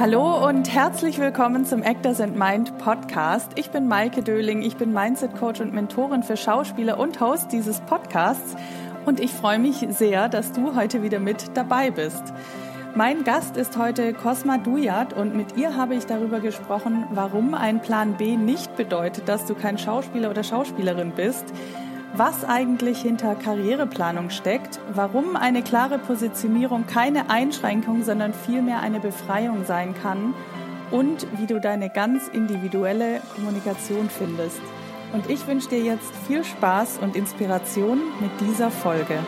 Hallo und herzlich willkommen zum Actors and Mind Podcast. Ich bin Maike Döling, ich bin Mindset Coach und Mentorin für Schauspieler und Host dieses Podcasts und ich freue mich sehr, dass du heute wieder mit dabei bist. Mein Gast ist heute Cosma Dujat und mit ihr habe ich darüber gesprochen, warum ein Plan B nicht bedeutet, dass du kein Schauspieler oder Schauspielerin bist, was eigentlich hinter Karriereplanung steckt, warum eine klare Positionierung keine Einschränkung, sondern vielmehr eine Befreiung sein kann und wie du deine ganz individuelle Kommunikation findest. Und ich wünsche dir jetzt viel Spaß und Inspiration mit dieser Folge.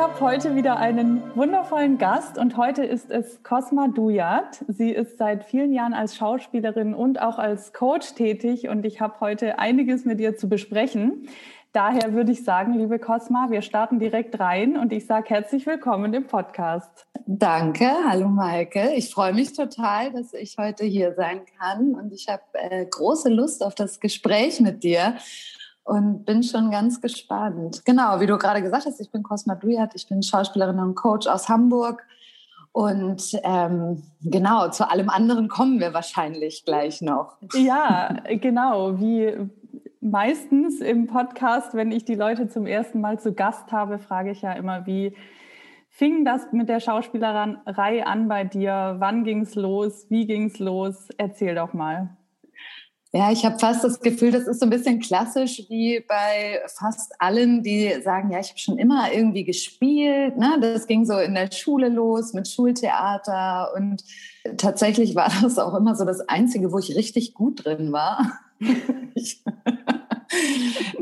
Ich habe heute wieder einen wundervollen Gast und heute ist es Cosma Dujat. Sie ist seit vielen Jahren als Schauspielerin und auch als Coach tätig und ich habe heute einiges mit ihr zu besprechen. Daher würde ich sagen, liebe Cosma, wir starten direkt rein und ich sage herzlich willkommen im Podcast. Danke, hallo Maike. Ich freue mich total, dass ich heute hier sein kann und ich habe äh, große Lust auf das Gespräch mit dir und bin schon ganz gespannt. Genau, wie du gerade gesagt hast, ich bin Cosma Duyat, ich bin Schauspielerin und Coach aus Hamburg. Und ähm, genau, zu allem anderen kommen wir wahrscheinlich gleich noch. Ja, genau. Wie meistens im Podcast, wenn ich die Leute zum ersten Mal zu Gast habe, frage ich ja immer, wie fing das mit der Schauspielerei an bei dir? Wann ging es los? Wie ging es los? Erzähl doch mal. Ja, ich habe fast das Gefühl, das ist so ein bisschen klassisch wie bei fast allen, die sagen, ja, ich habe schon immer irgendwie gespielt. Ne? Das ging so in der Schule los mit Schultheater und tatsächlich war das auch immer so das Einzige, wo ich richtig gut drin war.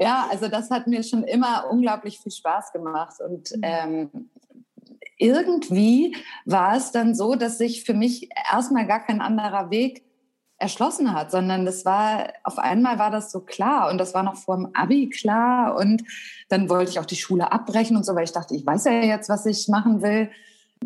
ja, also das hat mir schon immer unglaublich viel Spaß gemacht und mhm. ähm, irgendwie war es dann so, dass sich für mich erstmal gar kein anderer Weg erschlossen hat, sondern das war, auf einmal war das so klar und das war noch vor dem Abi klar und dann wollte ich auch die Schule abbrechen und so, weil ich dachte, ich weiß ja jetzt, was ich machen will.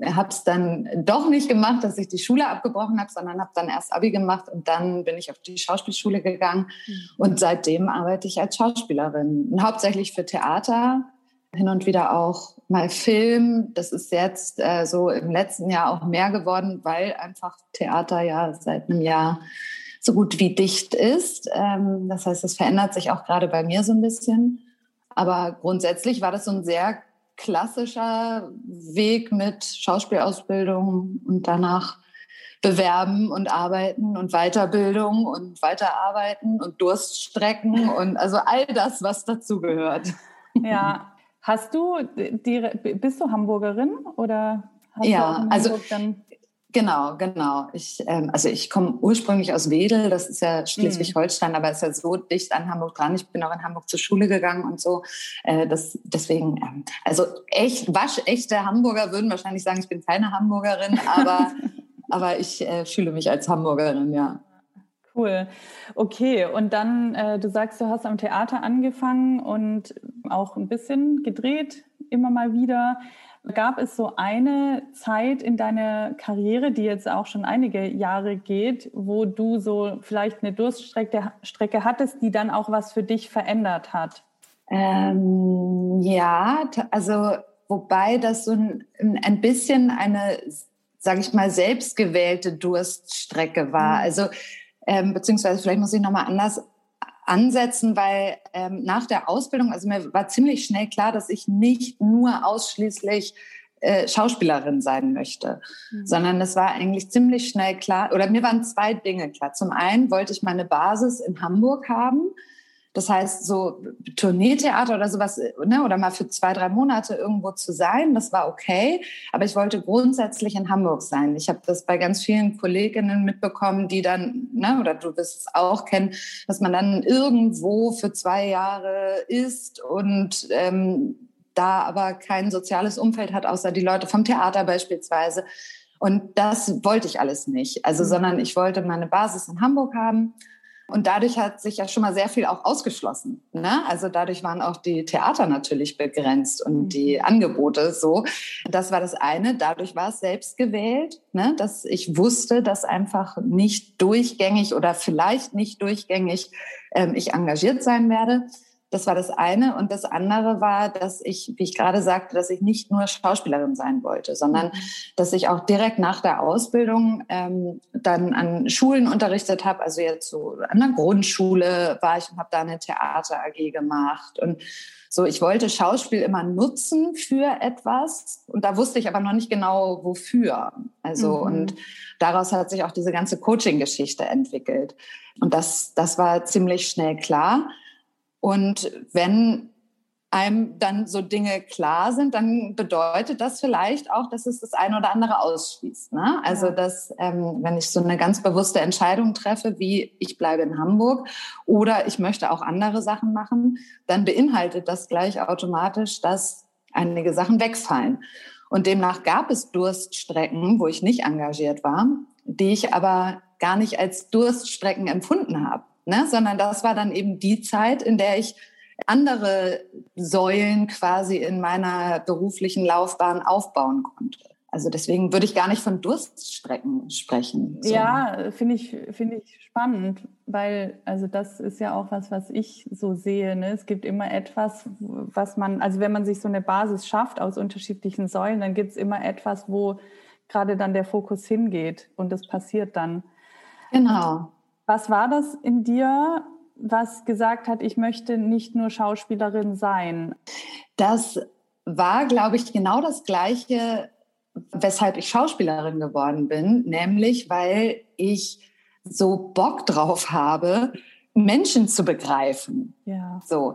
Habe es dann doch nicht gemacht, dass ich die Schule abgebrochen habe, sondern habe dann erst Abi gemacht und dann bin ich auf die Schauspielschule gegangen mhm. und seitdem arbeite ich als Schauspielerin, hauptsächlich für Theater, hin und wieder auch mal Film. Das ist jetzt äh, so im letzten Jahr auch mehr geworden, weil einfach Theater ja seit einem Jahr so gut wie dicht ist. Ähm, das heißt, es verändert sich auch gerade bei mir so ein bisschen. Aber grundsätzlich war das so ein sehr klassischer Weg mit Schauspielausbildung und danach bewerben und arbeiten und Weiterbildung und weiterarbeiten und Durststrecken und also all das, was dazugehört. Ja, Hast du die, bist du Hamburgerin oder hast ja, also dann Genau, genau. Ich, ähm, also ich komme ursprünglich aus Wedel, das ist ja Schleswig-Holstein, mhm. aber ist ja so dicht an Hamburg dran. Ich bin auch in Hamburg zur Schule gegangen und so. Äh, das, deswegen, ähm, also echt, waschechte Hamburger würden wahrscheinlich sagen, ich bin keine Hamburgerin, aber, aber ich äh, fühle mich als Hamburgerin, ja. Cool. Okay, und dann, äh, du sagst, du hast am Theater angefangen und auch ein bisschen gedreht, immer mal wieder. Gab es so eine Zeit in deiner Karriere, die jetzt auch schon einige Jahre geht, wo du so vielleicht eine Durststrecke Strecke hattest, die dann auch was für dich verändert hat? Ähm, ja, also wobei das so ein, ein bisschen eine, sage ich mal, selbstgewählte Durststrecke war. Mhm. Also ähm, beziehungsweise vielleicht muss ich nochmal anders ansetzen, weil ähm, nach der Ausbildung, also mir war ziemlich schnell klar, dass ich nicht nur ausschließlich äh, Schauspielerin sein möchte, mhm. sondern es war eigentlich ziemlich schnell klar, oder mir waren zwei Dinge klar. Zum einen wollte ich meine Basis in Hamburg haben, das heißt, so Tourneetheater oder sowas, ne, oder mal für zwei, drei Monate irgendwo zu sein, das war okay. Aber ich wollte grundsätzlich in Hamburg sein. Ich habe das bei ganz vielen Kolleginnen mitbekommen, die dann, ne, oder du wirst es auch kennen, dass man dann irgendwo für zwei Jahre ist und ähm, da aber kein soziales Umfeld hat, außer die Leute vom Theater beispielsweise. Und das wollte ich alles nicht. Also, mhm. sondern ich wollte meine Basis in Hamburg haben Und dadurch hat sich ja schon mal sehr viel auch ausgeschlossen. Ne? Also dadurch waren auch die Theater natürlich begrenzt und die mhm. Angebote so. Das war das eine. Dadurch war es selbst gewählt, ne? dass ich wusste, dass einfach nicht durchgängig oder vielleicht nicht durchgängig ähm, ich engagiert sein werde. Das war das eine. Und das andere war, dass ich, wie ich gerade sagte, dass ich nicht nur Schauspielerin sein wollte, sondern mhm. dass ich auch direkt nach der Ausbildung ähm, dann an Schulen unterrichtet habe. Also jetzt so an der Grundschule war ich und habe da eine Theater AG gemacht. Und so, ich wollte Schauspiel immer nutzen für etwas. Und da wusste ich aber noch nicht genau, wofür. Also, mhm. und daraus hat sich auch diese ganze Coaching-Geschichte entwickelt. Und das, das war ziemlich schnell klar. Und wenn einem dann so Dinge klar sind, dann bedeutet das vielleicht auch, dass es das eine oder andere ausschließt. Ne? Also, dass ähm, wenn ich so eine ganz bewusste Entscheidung treffe, wie ich bleibe in Hamburg oder ich möchte auch andere Sachen machen, dann beinhaltet das gleich automatisch, dass einige Sachen wegfallen. Und demnach gab es Durststrecken, wo ich nicht engagiert war, die ich aber gar nicht als Durststrecken empfunden habe ne? sondern das war dann eben die Zeit, in der ich andere Säulen quasi in meiner beruflichen Laufbahn aufbauen konnte. Also deswegen würde ich gar nicht von Durststrecken sprechen. So. Ja, finde ich, finde ich spannend, weil also das ist ja auch was, was ich so sehe. Ne? Es gibt immer etwas, was man, also wenn man sich so eine Basis schafft aus unterschiedlichen Säulen, dann gibt es immer etwas, wo gerade dann der Fokus hingeht und das passiert dann. Genau. Was war das in dir, was gesagt hat, ich möchte nicht nur Schauspielerin sein? Das war, glaube ich, genau das Gleiche, weshalb ich Schauspielerin geworden bin, nämlich weil ich so Bock drauf habe, Menschen zu begreifen. Ja. So.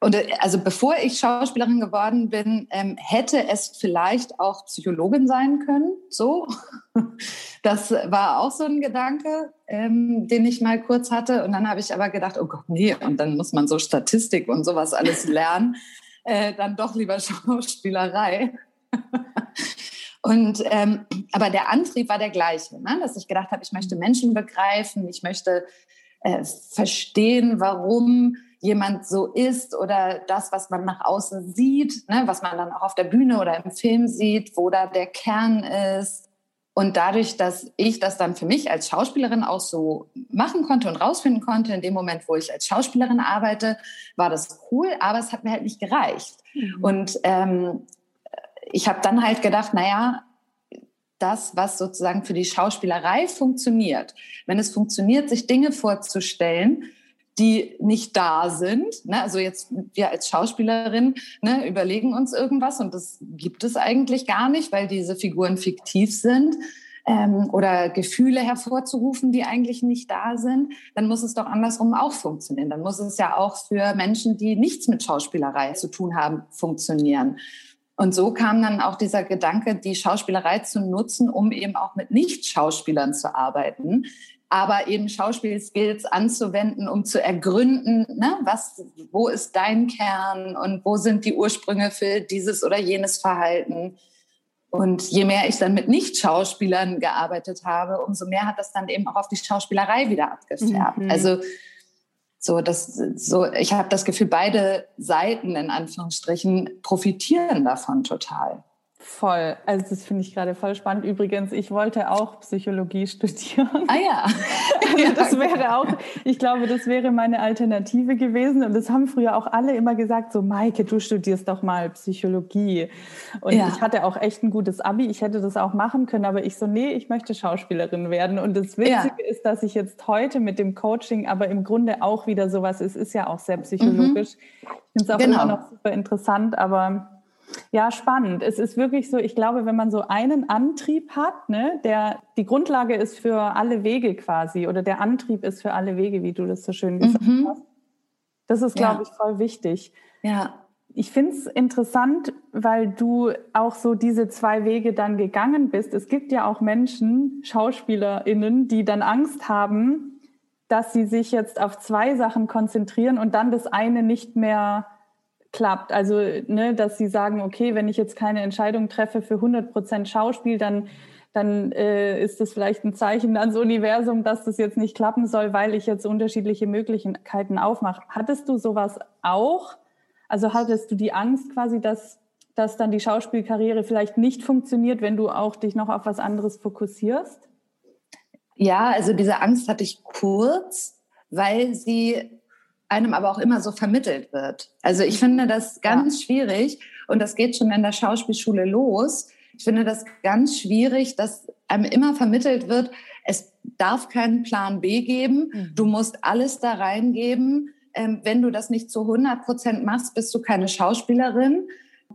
Und äh, also bevor ich Schauspielerin geworden bin, ähm, hätte es vielleicht auch Psychologin sein können. So, das war auch so ein Gedanke, ähm, den ich mal kurz hatte. Und dann habe ich aber gedacht, oh Gott, nee. Und dann muss man so Statistik und sowas alles lernen. äh, dann doch lieber Schauspielerei. Und ähm, aber der Antrieb war der gleiche, ne? dass ich gedacht habe, ich möchte Menschen begreifen, ich möchte äh, verstehen, warum jemand so ist oder das, was man nach außen sieht, ne, was man dann auch auf der Bühne oder im Film sieht, wo da der Kern ist. Und dadurch, dass ich das dann für mich als Schauspielerin auch so machen konnte und rausfinden konnte, in dem Moment, wo ich als Schauspielerin arbeite, war das cool, aber es hat mir halt nicht gereicht. Mhm. Und ähm, ich habe dann halt gedacht, naja, das, was sozusagen für die Schauspielerei funktioniert, wenn es funktioniert, sich Dinge vorzustellen, die nicht da sind. Ne? Also jetzt wir als Schauspielerin ne, überlegen uns irgendwas und das gibt es eigentlich gar nicht, weil diese Figuren fiktiv sind ähm, oder Gefühle hervorzurufen, die eigentlich nicht da sind, dann muss es doch andersrum auch funktionieren. Dann muss es ja auch für Menschen, die nichts mit Schauspielerei zu tun haben, funktionieren. Und so kam dann auch dieser Gedanke, die Schauspielerei zu nutzen, um eben auch mit Nicht-Schauspielern zu arbeiten, aber eben Schauspielskills anzuwenden, um zu ergründen, ne, was, wo ist dein Kern und wo sind die Ursprünge für dieses oder jenes Verhalten. Und je mehr ich dann mit Nicht-Schauspielern gearbeitet habe, umso mehr hat das dann eben auch auf die Schauspielerei wieder abgefärbt. Mhm. Also so, das, so, ich habe das Gefühl, beide Seiten in Anführungsstrichen profitieren davon total. Voll. Also das finde ich gerade voll spannend. Übrigens, ich wollte auch Psychologie studieren. Ah ja. Also das wäre auch, ich glaube, das wäre meine Alternative gewesen. Und das haben früher auch alle immer gesagt, so Maike, du studierst doch mal Psychologie. Und ja. ich hatte auch echt ein gutes Abi. Ich hätte das auch machen können, aber ich so, nee, ich möchte Schauspielerin werden. Und das Witzige ja. ist, dass ich jetzt heute mit dem Coaching aber im Grunde auch wieder sowas ist, ist ja auch sehr psychologisch. Mhm. Ich finde es auch genau. immer noch super interessant, aber ja, spannend. Es ist wirklich so, ich glaube, wenn man so einen Antrieb hat, ne, der die Grundlage ist für alle Wege quasi oder der Antrieb ist für alle Wege, wie du das so schön gesagt mhm. hast. Das ist, glaube ja. ich, voll wichtig. Ja. Ich finde es interessant, weil du auch so diese zwei Wege dann gegangen bist. Es gibt ja auch Menschen, SchauspielerInnen, die dann Angst haben, dass sie sich jetzt auf zwei Sachen konzentrieren und dann das eine nicht mehr klappt. Also, ne, dass sie sagen, okay, wenn ich jetzt keine Entscheidung treffe für 100 Prozent Schauspiel, dann, dann äh, ist das vielleicht ein Zeichen ans Universum, dass das jetzt nicht klappen soll, weil ich jetzt unterschiedliche Möglichkeiten aufmache. Hattest du sowas auch? Also hattest du die Angst quasi, dass, dass dann die Schauspielkarriere vielleicht nicht funktioniert, wenn du auch dich noch auf was anderes fokussierst? Ja, also diese Angst hatte ich kurz, weil sie einem aber auch immer so vermittelt wird. Also ich finde das ganz ja. schwierig und das geht schon in der Schauspielschule los. Ich finde das ganz schwierig, dass einem immer vermittelt wird, es darf keinen Plan B geben. Mhm. Du musst alles da reingeben. Ähm, wenn du das nicht zu 100 Prozent machst, bist du keine Schauspielerin.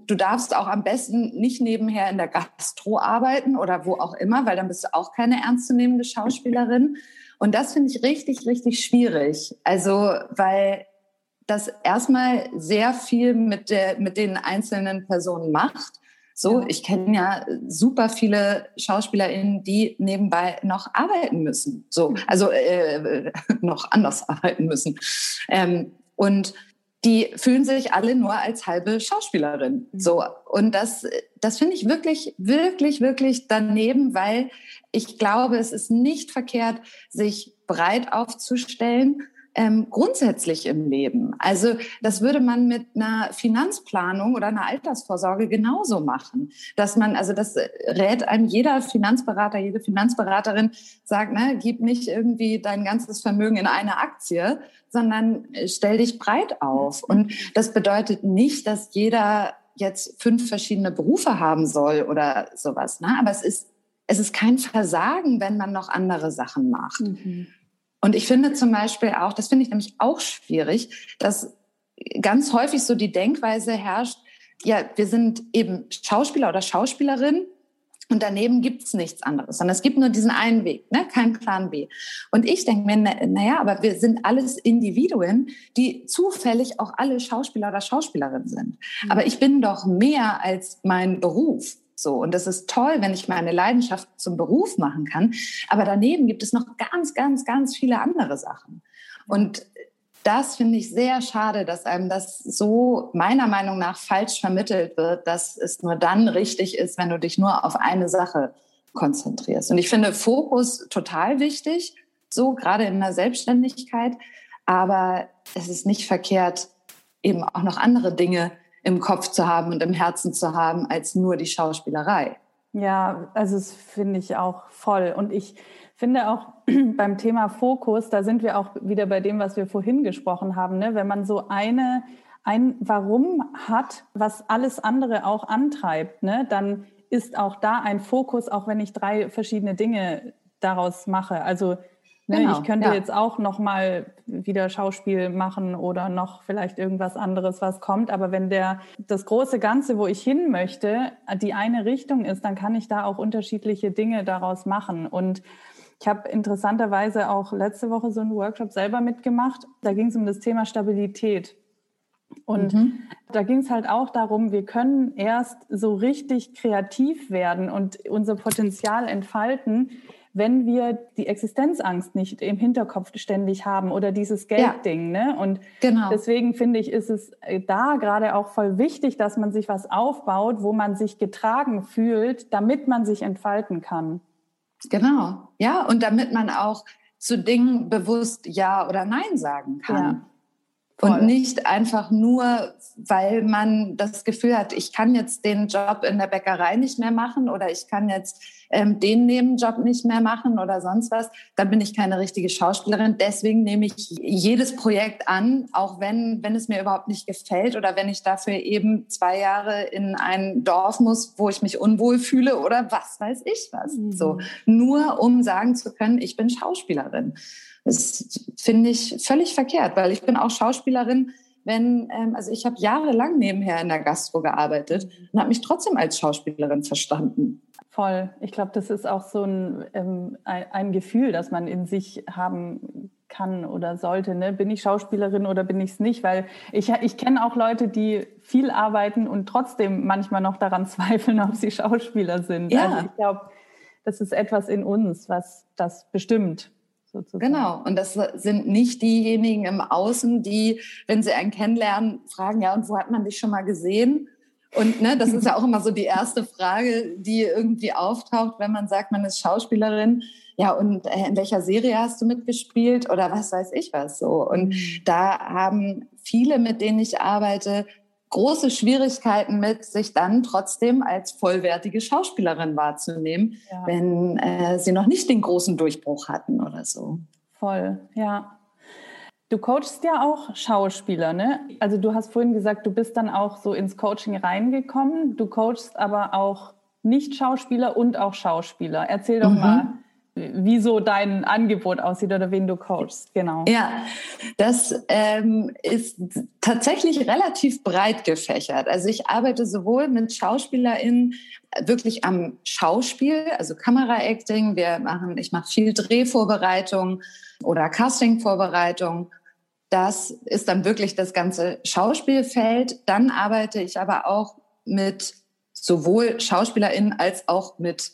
Du darfst auch am besten nicht nebenher in der Gastro arbeiten oder wo auch immer, weil dann bist du auch keine ernstzunehmende Schauspielerin. Und das finde ich richtig, richtig schwierig. Also, weil das erstmal sehr viel mit, der, mit den einzelnen Personen macht. So, ich kenne ja super viele SchauspielerInnen, die nebenbei noch arbeiten müssen. So, mhm. also äh, noch anders arbeiten müssen. Ähm, und die fühlen sich alle nur als halbe Schauspielerin. Mhm. So. Und das, das finde ich wirklich, wirklich, wirklich daneben, weil ich glaube, es ist nicht verkehrt, sich breit aufzustellen, ähm, grundsätzlich im Leben. Also das würde man mit einer Finanzplanung oder einer Altersvorsorge genauso machen, dass man, also das rät einem jeder Finanzberater, jede Finanzberaterin sagt, ne, gib nicht irgendwie dein ganzes Vermögen in eine Aktie, sondern stell dich breit auf. Und das bedeutet nicht, dass jeder jetzt fünf verschiedene Berufe haben soll oder sowas. Ne? Aber es ist, es ist kein Versagen, wenn man noch andere Sachen macht. Mhm. Und ich finde zum Beispiel auch, das finde ich nämlich auch schwierig, dass ganz häufig so die Denkweise herrscht, ja, wir sind eben Schauspieler oder Schauspielerin und daneben gibt's nichts anderes, sondern es gibt nur diesen einen Weg, ne? kein Plan B. Und ich denke mir, naja, na aber wir sind alles Individuen, die zufällig auch alle Schauspieler oder Schauspielerinnen sind. Mhm. Aber ich bin doch mehr als mein Beruf. So. Und das ist toll, wenn ich meine Leidenschaft zum Beruf machen kann. Aber daneben gibt es noch ganz, ganz, ganz viele andere Sachen. Und das finde ich sehr schade, dass einem das so meiner Meinung nach falsch vermittelt wird, dass es nur dann richtig ist, wenn du dich nur auf eine Sache konzentrierst. Und ich finde Fokus total wichtig, so gerade in der Selbstständigkeit. Aber es ist nicht verkehrt, eben auch noch andere Dinge im Kopf zu haben und im Herzen zu haben, als nur die Schauspielerei. Ja, also das finde ich auch voll. Und ich finde auch beim Thema Fokus, da sind wir auch wieder bei dem, was wir vorhin gesprochen haben. Ne? Wenn man so eine, ein Warum hat, was alles andere auch antreibt, ne? dann ist auch da ein Fokus, auch wenn ich drei verschiedene Dinge daraus mache. Also genau, ich könnte ja. jetzt auch noch mal wieder Schauspiel machen oder noch vielleicht irgendwas anderes, was kommt. Aber wenn der das große Ganze, wo ich hin möchte, die eine Richtung ist, dann kann ich da auch unterschiedliche Dinge daraus machen. Und ich habe interessanterweise auch letzte Woche so einen Workshop selber mitgemacht. Da ging es um das Thema Stabilität. Und mhm. da ging es halt auch darum, wir können erst so richtig kreativ werden und unser Potenzial entfalten, wenn wir die Existenzangst nicht im Hinterkopf ständig haben oder dieses Geldding. Ja. Ne? Und genau. deswegen finde ich, ist es äh, da gerade auch voll wichtig, dass man sich was aufbaut, wo man sich getragen fühlt, damit man sich entfalten kann. Genau, ja, und damit man auch zu Dingen bewusst Ja oder Nein sagen kann. Ja. Voll. Und nicht einfach nur, weil man das Gefühl hat, ich kann jetzt den Job in der Bäckerei nicht mehr machen oder ich kann jetzt ähm, den Nebenjob nicht mehr machen oder sonst was. Dann bin ich keine richtige Schauspielerin. Deswegen nehme ich jedes Projekt an, auch wenn, wenn es mir überhaupt nicht gefällt oder wenn ich dafür eben zwei Jahre in ein Dorf muss, wo ich mich unwohl fühle oder was weiß ich was. Mhm. So, nur um sagen zu können, ich bin Schauspielerin. Das finde ich völlig verkehrt, weil ich bin auch Schauspielerin, wenn, ähm, also ich habe jahrelang nebenher in der Gastro gearbeitet und habe mich trotzdem als Schauspielerin verstanden. Voll. Ich glaube, das ist auch so ein, ähm, ein, Gefühl, das man in sich haben kann oder sollte. Ne? Bin ich Schauspielerin oder bin ich es nicht? Weil ich, ich kenne auch Leute, die viel arbeiten und trotzdem manchmal noch daran zweifeln, ob sie Schauspieler sind. Ja. Also ich glaube, das ist etwas in uns, was das bestimmt sozusagen. Genau, und das sind nicht diejenigen im Außen, die, wenn sie einen kennenlernen, fragen, ja, und wo hat man dich schon mal gesehen? Und ne, das ist ja auch immer so die erste Frage, die irgendwie auftaucht, wenn man sagt, man ist Schauspielerin. Ja, und äh, in welcher Serie hast du mitgespielt oder was weiß ich was so? Und mhm. da haben viele, mit denen ich arbeite, große Schwierigkeiten mit, sich dann trotzdem als vollwertige Schauspielerin wahrzunehmen, ja. wenn äh, sie noch nicht den großen Durchbruch hatten oder so. Voll, ja. Du coachst ja auch Schauspieler, ne? Also du hast vorhin gesagt, du bist dann auch so ins Coaching reingekommen. Du coachst aber auch Nicht-Schauspieler und auch Schauspieler. Erzähl doch mhm. mal, wie so dein Angebot aussieht oder wen du coachst. Genau. Ja, das ähm, ist tatsächlich relativ breit gefächert. Also ich arbeite sowohl mit SchauspielerInnen wirklich am Schauspiel, also Kameraacting. Wir machen, ich mache viel Drehvorbereitung oder Castingvorbereitung das ist dann wirklich das ganze Schauspielfeld. Dann arbeite ich aber auch mit sowohl SchauspielerInnen als auch mit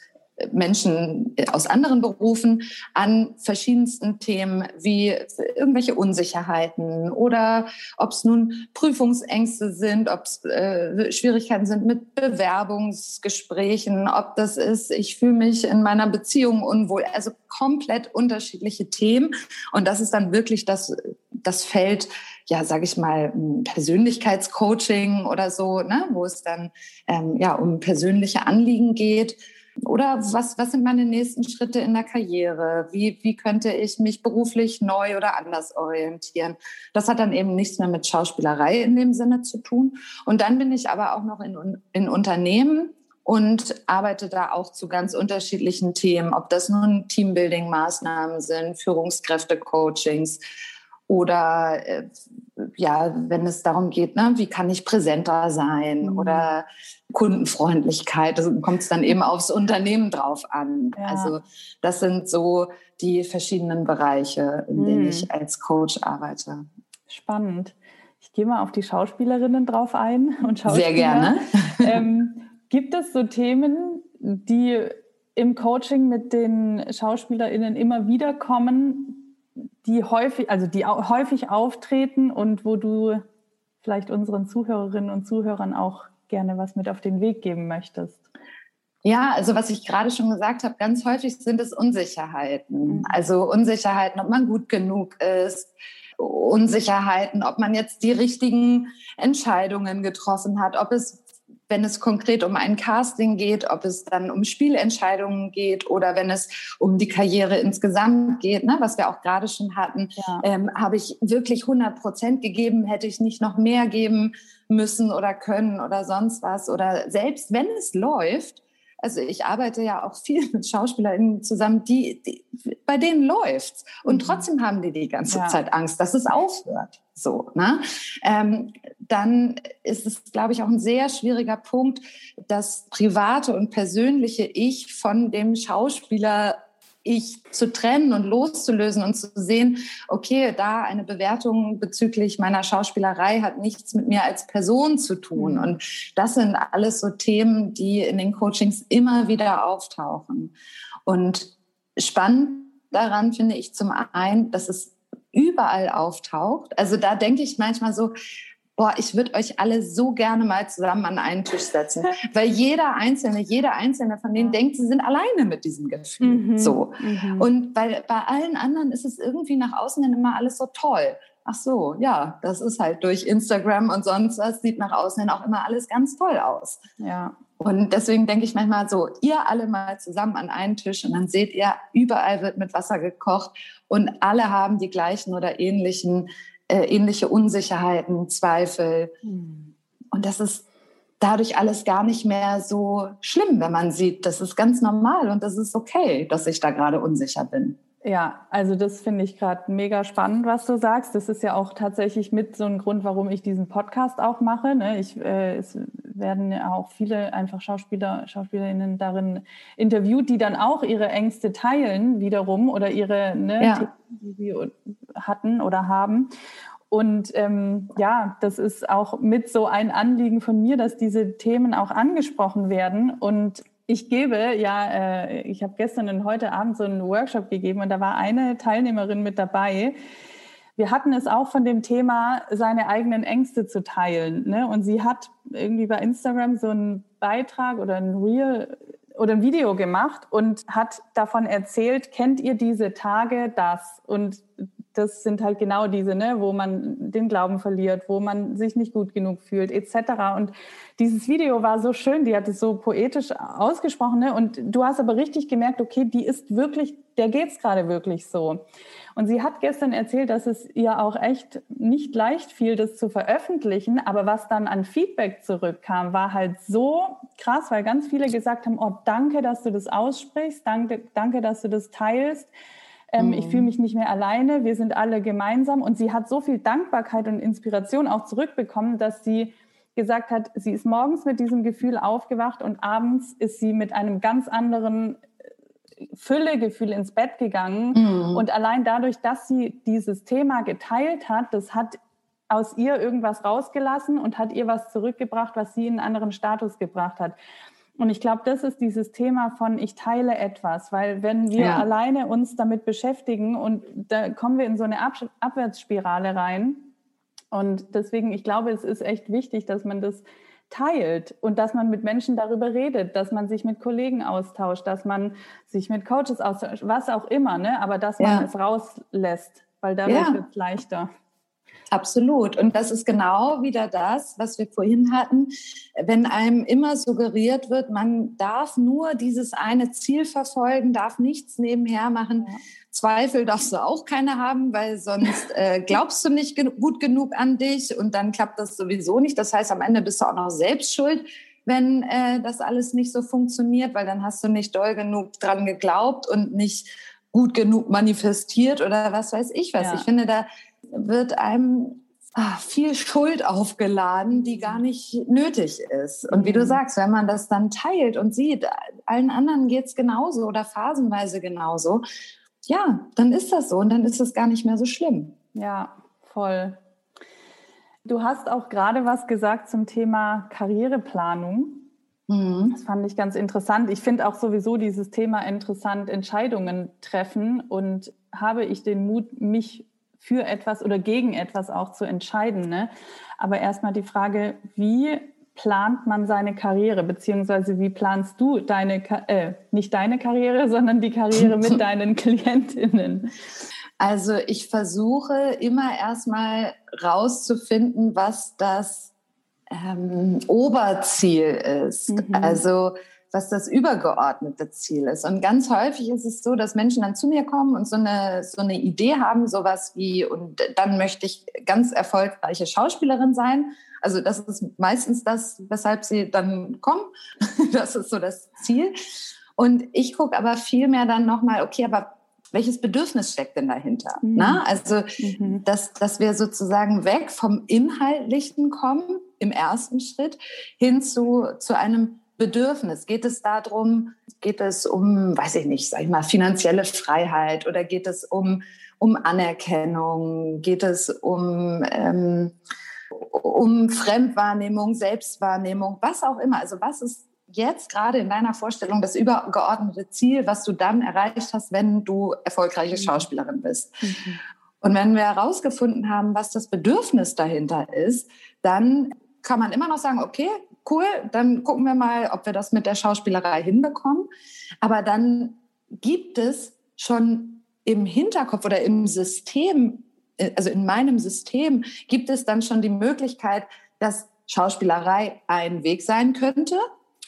Menschen aus anderen Berufen an verschiedensten Themen wie irgendwelche Unsicherheiten oder ob es nun Prüfungsängste sind, ob es äh, Schwierigkeiten sind mit Bewerbungsgesprächen, ob das ist, ich fühle mich in meiner Beziehung unwohl. Also komplett unterschiedliche Themen. Und das ist dann wirklich das, das Feld, ja, sage ich mal, Persönlichkeitscoaching oder so, ne, wo es dann ähm, ja um persönliche Anliegen geht. Oder was, was sind meine nächsten Schritte in der Karriere? Wie, wie könnte ich mich beruflich neu oder anders orientieren? Das hat dann eben nichts mehr mit Schauspielerei in dem Sinne zu tun. Und dann bin ich aber auch noch in, in Unternehmen und arbeite da auch zu ganz unterschiedlichen Themen, ob das nun Teambuilding-Maßnahmen sind, Führungskräfte-Coachings oder äh, ja, wenn es darum geht, ne, wie kann ich präsenter sein mhm. oder Kundenfreundlichkeit, da kommt es dann eben aufs Unternehmen drauf an. Ja. Also das sind so die verschiedenen Bereiche, in mhm. denen ich als Coach arbeite. Spannend. Ich gehe mal auf die Schauspielerinnen drauf ein und Schauspieler. Sehr gerne. ähm, gibt es so Themen, die im Coaching mit den SchauspielerInnen immer wieder kommen, die häufig, also die häufig auftreten und wo du vielleicht unseren Zuhörerinnen und Zuhörern auch gerne was mit auf den Weg geben möchtest? Ja, also was ich gerade schon gesagt habe, ganz häufig sind es Unsicherheiten. Mhm. Also Unsicherheiten, ob man gut genug ist, Unsicherheiten, ob man jetzt die richtigen Entscheidungen getroffen hat, ob es wenn es konkret um ein Casting geht, ob es dann um Spielentscheidungen geht oder wenn es um die Karriere insgesamt geht, ne, was wir auch gerade schon hatten, ja. ähm, habe ich wirklich 100 Prozent gegeben, hätte ich nicht noch mehr geben müssen oder können oder sonst was. Oder selbst wenn es läuft, also ich arbeite ja auch viel mit SchauspielerInnen zusammen, die, die bei denen läuft's und mhm. trotzdem haben die die ganze ja. Zeit Angst, dass es aufhört. So, ne? Ähm, dann ist es, glaube ich, auch ein sehr schwieriger Punkt, das private und persönliche Ich von dem Schauspieler ich zu trennen und loszulösen und zu sehen, okay, da eine Bewertung bezüglich meiner Schauspielerei hat nichts mit mir als Person zu tun. Mhm. Und das sind alles so Themen, die in den Coachings immer wieder auftauchen. Und spannend daran finde ich zum einen, dass es überall auftaucht. Also da denke ich manchmal so, boah, ich würde euch alle so gerne mal zusammen an einen Tisch setzen, weil jeder Einzelne, jeder Einzelne von denen denkt, sie sind alleine mit diesem Gefühl. Mhm. So. Mhm. Und weil bei allen anderen ist es irgendwie nach außen hin immer alles so toll. Ach so, ja, das ist halt durch Instagram und sonst was sieht nach außen hin auch immer alles ganz toll aus. Ja. Und deswegen denke ich manchmal so, ihr alle mal zusammen an einen Tisch und dann seht ihr, überall wird mit Wasser gekocht und alle haben die gleichen oder ähnlichen äh, ähnliche Unsicherheiten, Zweifel. Mhm. Und das ist dadurch alles gar nicht mehr so schlimm, wenn man sieht, das ist ganz normal und das ist okay, dass ich da gerade unsicher bin. Ja, also das finde ich gerade mega spannend, was du sagst. Das ist ja auch tatsächlich mit so ein Grund, warum ich diesen Podcast auch mache. Ne? Ich, äh, es werden ja auch viele einfach Schauspieler, Schauspielerinnen darin interviewt, die dann auch ihre Ängste teilen wiederum oder ihre, ne, ja. Themen, die sie hatten oder haben. Und ähm, ja, das ist auch mit so ein Anliegen von mir, dass diese Themen auch angesprochen werden. Und ich gebe, ja, äh, ich habe gestern und heute Abend so einen Workshop gegeben und da war eine Teilnehmerin mit dabei. wir hatten es auch von dem Thema, seine eigenen Ängste zu teilen. Ne? Und sie hat irgendwie bei Instagram so einen Beitrag oder ein Reel oder ein Video gemacht und hat davon erzählt, kennt ihr diese Tage das? Und das sind halt genau diese, ne, wo man den Glauben verliert, wo man sich nicht gut genug fühlt, etc. Und dieses Video war so schön, die hat es so poetisch ausgesprochen, ne? Und du hast aber richtig gemerkt, okay, die ist wirklich, der geht's gerade wirklich so. Und sie hat gestern erzählt, dass es ihr auch echt nicht leicht fiel, das zu veröffentlichen. Aber was dann an Feedback zurückkam, war halt so krass, weil ganz viele gesagt haben, oh, danke, dass du das aussprichst, danke, danke, dass du das teilst. Ähm, mhm. Ich fühle mich nicht mehr alleine, wir sind alle gemeinsam. Und sie hat so viel Dankbarkeit und Inspiration auch zurückbekommen, dass sie gesagt hat, sie ist morgens mit diesem Gefühl aufgewacht und abends ist sie mit einem ganz anderen äh, Füllegefühl ins Bett gegangen. Mhm. Und allein dadurch, dass sie dieses Thema geteilt hat, das hat aus ihr irgendwas rausgelassen und hat ihr was zurückgebracht, was sie in einen anderen Status gebracht hat. Und ich glaube, das ist dieses Thema von ich teile etwas, weil wenn wir ja. alleine uns damit beschäftigen und da kommen wir in so eine Ab Abwärtsspirale rein. Und deswegen, ich glaube, es ist echt wichtig, dass man das teilt und dass man mit Menschen darüber redet, dass man sich mit Kollegen austauscht, dass man sich mit Coaches austauscht, was auch immer, ne? aber dass man ja. es rauslässt, weil dadurch ja. wird es leichter. Absolut. Und das ist genau wieder das, was wir vorhin hatten. Wenn einem immer suggeriert wird, man darf nur dieses eine Ziel verfolgen, darf nichts nebenher machen. Ja. Zweifel darfst du auch keine haben, weil sonst äh, glaubst du nicht gen gut genug an dich und dann klappt das sowieso nicht. Das heißt, am Ende bist du auch noch selbst schuld, wenn äh, das alles nicht so funktioniert, weil dann hast du nicht doll genug dran geglaubt und nicht gut genug manifestiert oder was weiß ich was. Ja. Ich finde, da wird einem ah, viel Schuld aufgeladen, die gar nicht nötig ist. Und wie du mhm. sagst, wenn man das dann teilt und sieht, allen anderen geht es genauso oder phasenweise genauso, ja, dann ist das so und dann ist es gar nicht mehr so schlimm. Ja, voll. Du hast auch gerade was gesagt zum Thema Karriereplanung. Mhm. Das fand ich ganz interessant. Ich finde auch sowieso dieses Thema interessant, Entscheidungen treffen und habe ich den Mut, mich für etwas oder gegen etwas auch zu entscheiden. Ne? Aber erstmal die Frage, wie plant man seine Karriere, beziehungsweise wie planst du deine, äh, nicht deine Karriere, sondern die Karriere mit deinen Klientinnen? Also ich versuche immer erstmal rauszufinden, was das ähm, Oberziel ist. Mhm. Also was das übergeordnete Ziel ist. Und ganz häufig ist es so, dass Menschen dann zu mir kommen und so eine, so eine Idee haben, sowas wie, und dann möchte ich ganz erfolgreiche Schauspielerin sein. Also das ist meistens das, weshalb sie dann kommen. Das ist so das Ziel. Und ich gucke aber viel mehr dann nochmal, okay, aber welches Bedürfnis steckt denn dahinter? Mhm. Na? Also, mhm. dass, dass wir sozusagen weg vom Inhaltlichen kommen im ersten Schritt hin zu, zu einem Bedürfnis? Geht es darum, geht es um, weiß ich nicht, sag ich mal, finanzielle Freiheit oder geht es um, um Anerkennung? Geht es um, ähm, um Fremdwahrnehmung, Selbstwahrnehmung, was auch immer? Also was ist jetzt gerade in deiner Vorstellung das übergeordnete Ziel, was du dann erreicht hast, wenn du erfolgreiche mhm. Schauspielerin bist? Mhm. Und wenn wir herausgefunden haben, was das Bedürfnis dahinter ist, dann kann man immer noch sagen, okay, cool, dann gucken wir mal, ob wir das mit der Schauspielerei hinbekommen. Aber dann gibt es schon im Hinterkopf oder im System, also in meinem System, gibt es dann schon die Möglichkeit, dass Schauspielerei ein Weg sein könnte.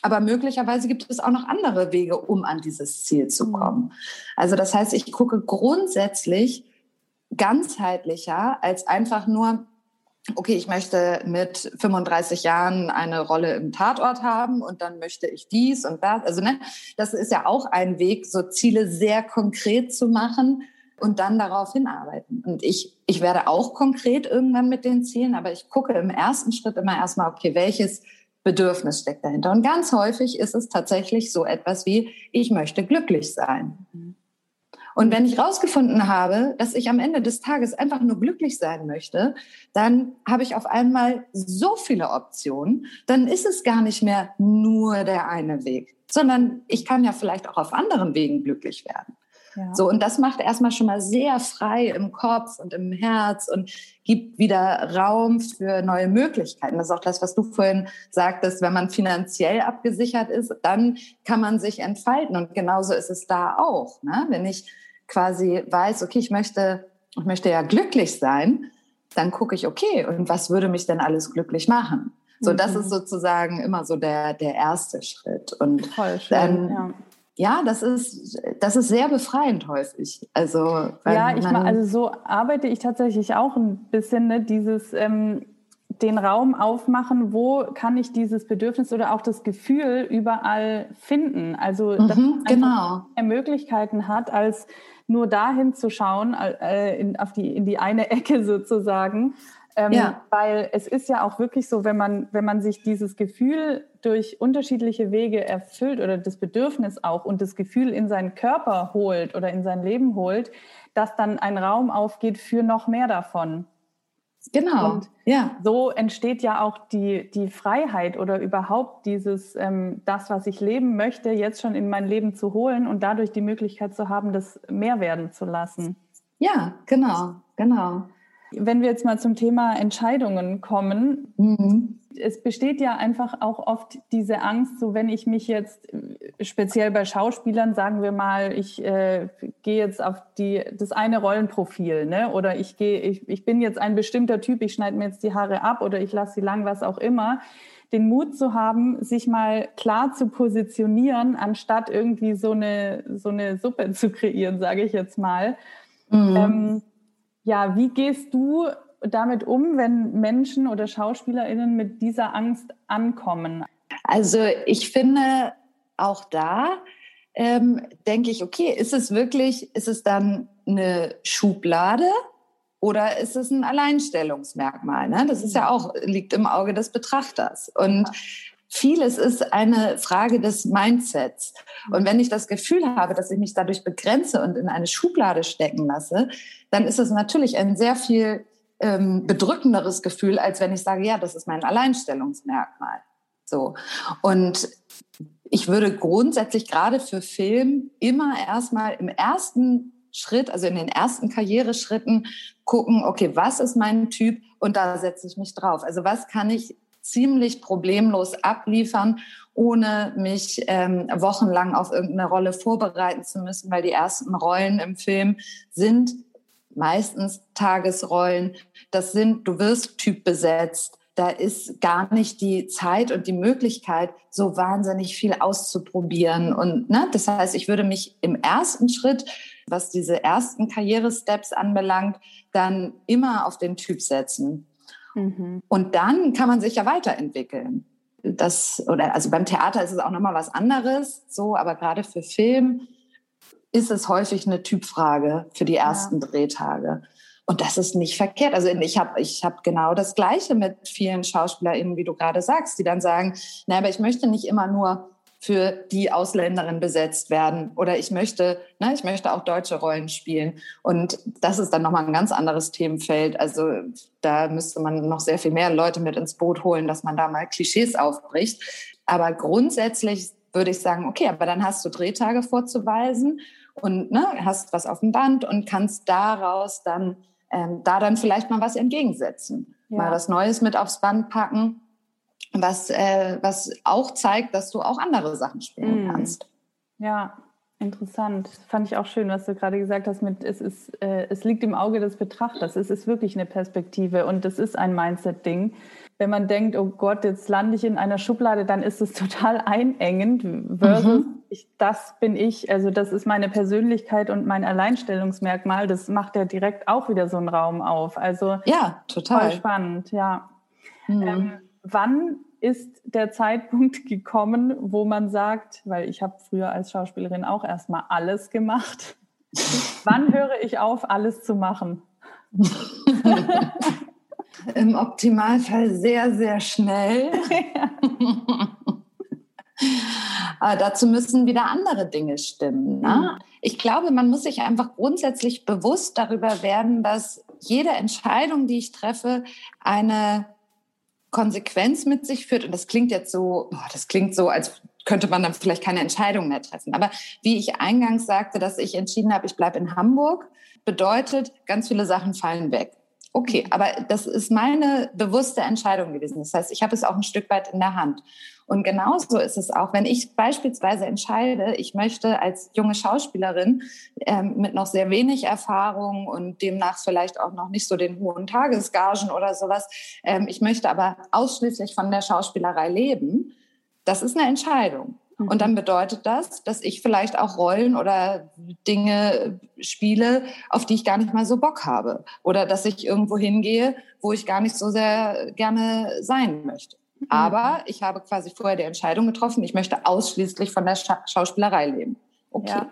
Aber möglicherweise gibt es auch noch andere Wege, um an dieses Ziel zu mhm. kommen. Also das heißt, ich gucke grundsätzlich ganzheitlicher als einfach nur, okay, ich möchte mit 35 Jahren eine Rolle im Tatort haben und dann möchte ich dies und das. Also ne, das ist ja auch ein Weg, so Ziele sehr konkret zu machen und dann darauf hinarbeiten. Und ich, ich werde auch konkret irgendwann mit den Zielen, aber ich gucke im ersten Schritt immer erstmal, okay, welches Bedürfnis steckt dahinter. Und ganz häufig ist es tatsächlich so etwas wie, ich möchte glücklich sein. Mhm. Und wenn ich herausgefunden habe, dass ich am Ende des Tages einfach nur glücklich sein möchte, dann habe ich auf einmal so viele Optionen. Dann ist es gar nicht mehr nur der eine Weg, sondern ich kann ja vielleicht auch auf anderen Wegen glücklich werden. Ja. So, und das macht erstmal schon mal sehr frei im Kopf und im Herz und gibt wieder Raum für neue Möglichkeiten. Das ist auch das, was du vorhin sagtest, wenn man finanziell abgesichert ist, dann kann man sich entfalten. Und genauso ist es da auch. Ne? Wenn ich quasi weiß, okay, ich möchte, ich möchte ja glücklich sein, dann gucke ich, okay, und was würde mich denn alles glücklich machen? So, das ist mhm. sozusagen immer so der, der erste Schritt. Und Voll schön, dann, ja ja, das ist, das ist sehr befreiend häufig. Also, ja, ich mal, also so arbeite ich tatsächlich auch ein bisschen, ne, dieses, ähm, den Raum aufmachen, wo kann ich dieses Bedürfnis oder auch das Gefühl überall finden. Also, dass mhm, man genau. mehr Möglichkeiten hat, als nur dahin zu schauen, äh, in, auf die, in die eine Ecke sozusagen. Ähm, ja. Weil es ist ja auch wirklich so, wenn man, wenn man sich dieses Gefühl durch unterschiedliche Wege erfüllt oder das Bedürfnis auch und das Gefühl in seinen Körper holt oder in sein Leben holt, dass dann ein Raum aufgeht für noch mehr davon. Genau. Und ja. so entsteht ja auch die, die Freiheit oder überhaupt dieses, ähm, das, was ich leben möchte, jetzt schon in mein Leben zu holen und dadurch die Möglichkeit zu haben, das mehr werden zu lassen. Ja, genau, genau. Wenn wir jetzt mal zum Thema Entscheidungen kommen, mhm. Es besteht ja einfach auch oft diese Angst, so wenn ich mich jetzt äh, speziell bei Schauspielern, sagen wir mal, ich äh, gehe jetzt auf die, das eine Rollenprofil, ne? oder ich gehe, ich, ich bin jetzt ein bestimmter Typ, ich schneide mir jetzt die Haare ab oder ich lasse sie lang, was auch immer den Mut zu haben, sich mal klar zu positionieren, anstatt irgendwie so eine, so eine Suppe zu kreieren, sage ich jetzt mal. Mhm. Ähm, ja, wie gehst du damit um, wenn Menschen oder SchauspielerInnen mit dieser Angst ankommen? Also ich finde auch da ähm, denke ich, okay, ist es wirklich, ist es dann eine Schublade oder ist es ein Alleinstellungsmerkmal? Ne? Das ist ja auch, liegt im Auge des Betrachters. Und Vieles ist eine Frage des Mindsets. Und wenn ich das Gefühl habe, dass ich mich dadurch begrenze und in eine Schublade stecken lasse, dann ist es natürlich ein sehr viel ähm, bedrückenderes Gefühl, als wenn ich sage, ja, das ist mein Alleinstellungsmerkmal. So. Und ich würde grundsätzlich gerade für Film immer erstmal im ersten Schritt, also in den ersten Karriereschritten gucken, okay, was ist mein Typ und da setze ich mich drauf. Also was kann ich ziemlich problemlos abliefern, ohne mich ähm, wochenlang auf irgendeine Rolle vorbereiten zu müssen, weil die ersten Rollen im Film sind meistens Tagesrollen. Das sind, du wirst typbesetzt. Da ist gar nicht die Zeit und die Möglichkeit, so wahnsinnig viel auszuprobieren. Und ne, das heißt, ich würde mich im ersten Schritt, was diese ersten Karrieresteps anbelangt, dann immer auf den Typ setzen. Mhm. Und dann kann man sich ja weiterentwickeln. Das, oder, also beim Theater ist es auch nochmal was anderes, so, aber gerade für Film ist es häufig eine Typfrage für die ersten ja. Drehtage. Und das ist nicht verkehrt. Also ich habe ich hab genau das Gleiche mit vielen SchauspielerInnen, wie du gerade sagst, die dann sagen, na, aber ich möchte nicht immer nur für die Ausländerin besetzt werden oder ich möchte, ne, ich möchte auch deutsche Rollen spielen. Und das ist dann nochmal ein ganz anderes Themenfeld. Also da müsste man noch sehr viel mehr Leute mit ins Boot holen, dass man da mal Klischees aufbricht. Aber grundsätzlich würde ich sagen, okay, aber dann hast du Drehtage vorzuweisen und ne, hast was auf dem Band und kannst daraus dann ähm, da dann vielleicht mal was entgegensetzen. Ja. Mal was Neues mit aufs Band packen was, äh, was auch zeigt, dass du auch andere Sachen spielen mm. kannst. Ja, interessant. Fand ich auch schön, was du gerade gesagt hast mit, es, ist, äh, es liegt im Auge des Betrachters. Es ist wirklich eine Perspektive und es ist ein Mindset-Ding. Wenn man denkt, oh Gott, jetzt lande ich in einer Schublade, dann ist es total einengend versus mhm. Ich, das bin ich, also das ist meine Persönlichkeit und mein Alleinstellungsmerkmal. Das macht ja direkt auch wieder so einen Raum auf. Also ja, total spannend, ja. Mhm. Ähm, wann ist der Zeitpunkt gekommen, wo man sagt, weil ich habe früher als Schauspielerin auch erstmal alles gemacht, wann höre ich auf, alles zu machen? Im Optimalfall sehr, sehr schnell. Aber dazu müssen wieder andere Dinge stimmen. Ne? Mhm. Ich glaube, man muss sich einfach grundsätzlich bewusst darüber werden, dass jede Entscheidung, die ich treffe, eine Konsequenz mit sich führt. Und das klingt jetzt so, boah, das klingt so, als könnte man dann vielleicht keine Entscheidung mehr treffen. Aber wie ich eingangs sagte, dass ich entschieden habe, ich bleibe in Hamburg, bedeutet, ganz viele Sachen fallen weg. Okay, aber das ist meine bewusste Entscheidung gewesen. Das heißt, ich habe es auch ein Stück weit in der Hand. Und genauso ist es auch, wenn ich beispielsweise entscheide, ich möchte als junge Schauspielerin ähm, mit noch sehr wenig Erfahrung und demnach vielleicht auch noch nicht so den hohen Tagesgagen oder sowas, ähm, ich möchte aber ausschließlich von der Schauspielerei leben, das ist eine Entscheidung. Und dann mhm. bedeutet das, dass ich vielleicht auch Rollen oder Dinge spiele, auf die ich gar nicht mal so Bock habe. Oder dass ich irgendwo hingehe, wo ich gar nicht so sehr gerne sein möchte. Mhm. Aber ich habe quasi vorher die Entscheidung getroffen, ich möchte ausschließlich von der Scha Schauspielerei leben. Okay. Ja.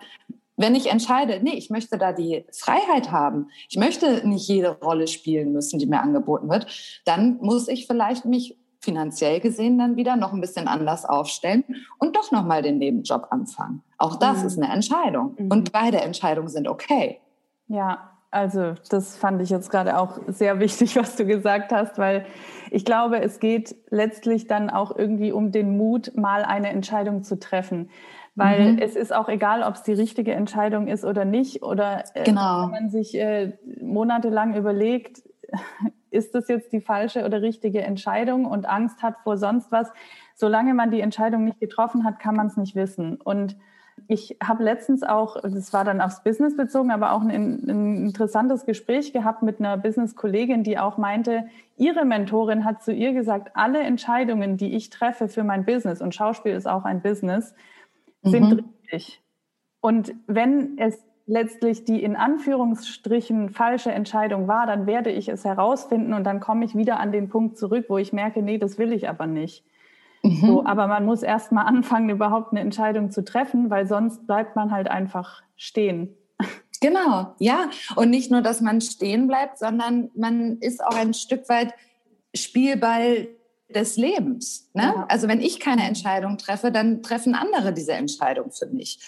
Wenn ich entscheide, nee, ich möchte da die Freiheit haben, ich möchte nicht jede Rolle spielen müssen, die mir angeboten wird, dann muss ich vielleicht mich finanziell gesehen dann wieder noch ein bisschen anders aufstellen und doch noch mal den Nebenjob anfangen. Auch das mhm. ist eine Entscheidung mhm. und beide Entscheidungen sind okay. Ja, also das fand ich jetzt gerade auch sehr wichtig, was du gesagt hast, weil ich glaube, es geht letztlich dann auch irgendwie um den Mut, mal eine Entscheidung zu treffen. Weil mhm. es ist auch egal, ob es die richtige Entscheidung ist oder nicht. Oder äh, genau. wenn man sich äh, monatelang überlegt, ist das jetzt die falsche oder richtige Entscheidung und Angst hat vor sonst was. Solange man die Entscheidung nicht getroffen hat, kann man es nicht wissen. Und ich habe letztens auch, das war dann aufs Business bezogen, aber auch ein, ein interessantes Gespräch gehabt mit einer Business-Kollegin, die auch meinte, ihre Mentorin hat zu ihr gesagt, alle Entscheidungen, die ich treffe für mein Business, und Schauspiel ist auch ein Business, sind mhm. richtig. Und wenn es letztlich die in Anführungsstrichen falsche Entscheidung war, dann werde ich es herausfinden und dann komme ich wieder an den Punkt zurück, wo ich merke, nee, das will ich aber nicht. Mhm. So, aber man muss erst mal anfangen, überhaupt eine Entscheidung zu treffen, weil sonst bleibt man halt einfach stehen. Genau, ja. Und nicht nur, dass man stehen bleibt, sondern man ist auch ein Stück weit Spielball des Lebens. Ne? Ja. Also wenn ich keine Entscheidung treffe, dann treffen andere diese Entscheidung für mich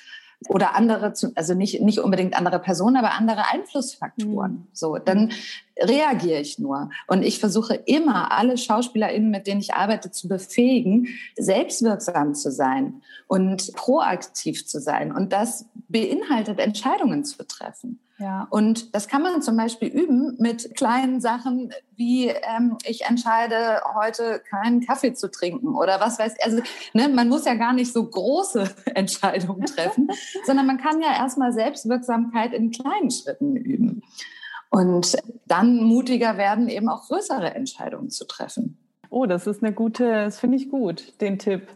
oder andere, also nicht, nicht unbedingt andere Personen, aber andere Einflussfaktoren. Mhm. So, dann reagiere ich nur. Und ich versuche immer, alle SchauspielerInnen, mit denen ich arbeite, zu befähigen, selbstwirksam zu sein und proaktiv zu sein. Und das beinhaltet, Entscheidungen zu treffen. Ja. Und das kann man zum Beispiel üben mit kleinen Sachen, wie ähm, ich entscheide, heute keinen Kaffee zu trinken oder was weiß ich. Also ne, man muss ja gar nicht so große Entscheidungen treffen, sondern man kann ja erstmal Selbstwirksamkeit in kleinen Schritten üben. Und dann mutiger werden, eben auch größere Entscheidungen zu treffen. Oh, das ist eine gute, das finde ich gut, den Tipp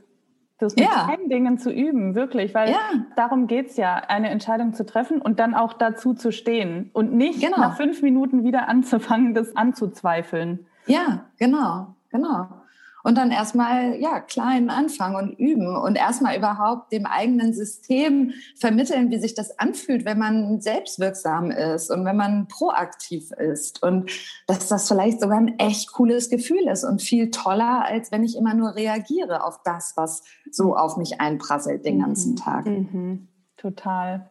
das mit ja. kleinen Dingen zu üben, wirklich, weil ja. darum geht es ja, eine Entscheidung zu treffen und dann auch dazu zu stehen und nicht genau. nach fünf Minuten wieder anzufangen, das anzuzweifeln. Ja, genau, genau und dann erstmal ja klein anfangen und üben und erstmal überhaupt dem eigenen System vermitteln, wie sich das anfühlt, wenn man selbstwirksam ist und wenn man proaktiv ist und dass das vielleicht sogar ein echt cooles Gefühl ist und viel toller, als wenn ich immer nur reagiere auf das, was so auf mich einprasselt den ganzen mhm. Tag. Mhm. Total.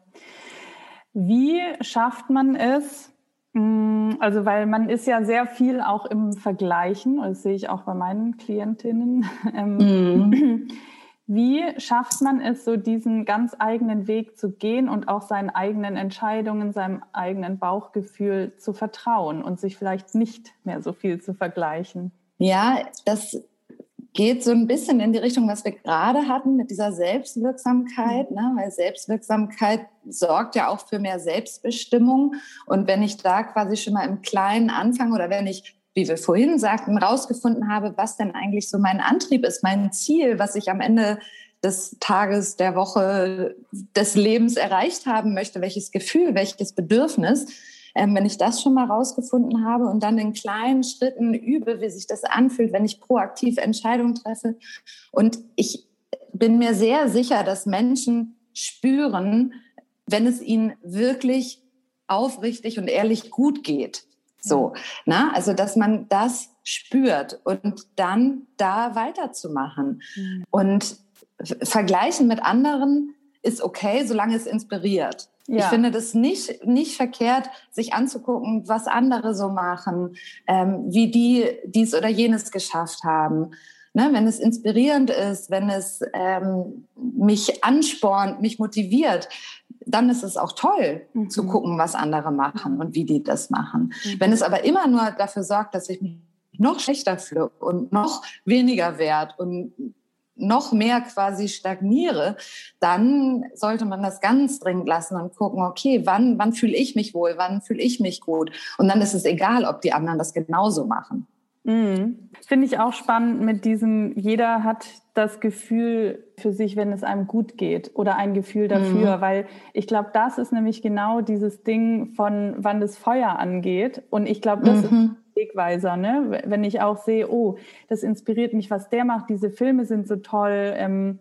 Wie schafft man es, also, weil man ist ja sehr viel auch im Vergleichen, das sehe ich auch bei meinen Klientinnen. Ähm, mm. Wie schafft man es, so diesen ganz eigenen Weg zu gehen und auch seinen eigenen Entscheidungen, seinem eigenen Bauchgefühl zu vertrauen und sich vielleicht nicht mehr so viel zu vergleichen? Ja, das geht so ein bisschen in die Richtung, was wir gerade hatten mit dieser Selbstwirksamkeit, ne? weil Selbstwirksamkeit sorgt ja auch für mehr Selbstbestimmung. Und wenn ich da quasi schon mal im Kleinen anfange oder wenn ich, wie wir vorhin sagten, rausgefunden habe, was denn eigentlich so mein Antrieb ist, mein Ziel, was ich am Ende des Tages, der Woche, des Lebens erreicht haben möchte, welches Gefühl, welches Bedürfnis, ähm, wenn ich das schon mal rausgefunden habe und dann in kleinen Schritten übe, wie sich das anfühlt, wenn ich proaktiv Entscheidungen treffe. Und ich bin mir sehr sicher, dass Menschen spüren, wenn es ihnen wirklich aufrichtig und ehrlich gut geht. So, na, also dass man das spürt und dann da weiterzumachen. Mhm. Und vergleichen mit anderen ist okay, solange es inspiriert. Ja. Ich finde das nicht, nicht verkehrt, sich anzugucken, was andere so machen, ähm, wie die dies oder jenes geschafft haben. Ne, wenn es inspirierend ist, wenn es ähm, mich anspornt, mich motiviert, dann ist es auch toll mhm. zu gucken, was andere machen und wie die das machen. Mhm. Wenn es aber immer nur dafür sorgt, dass ich mich noch schlechter fühle und noch weniger wert und noch mehr quasi stagniere, dann sollte man das ganz dringend lassen und gucken, okay, wann, wann fühle ich mich wohl, wann fühle ich mich gut? Und dann ist es egal, ob die anderen das genauso machen. Mhm. Finde ich auch spannend mit diesem, jeder hat das Gefühl für sich, wenn es einem gut geht oder ein Gefühl dafür, mhm. weil ich glaube, das ist nämlich genau dieses Ding von, wann das Feuer angeht. Und ich glaube, das mhm. ist Wegweiser, ne? wenn ich auch sehe, oh, das inspiriert mich, was der macht, diese Filme sind so toll. Ähm,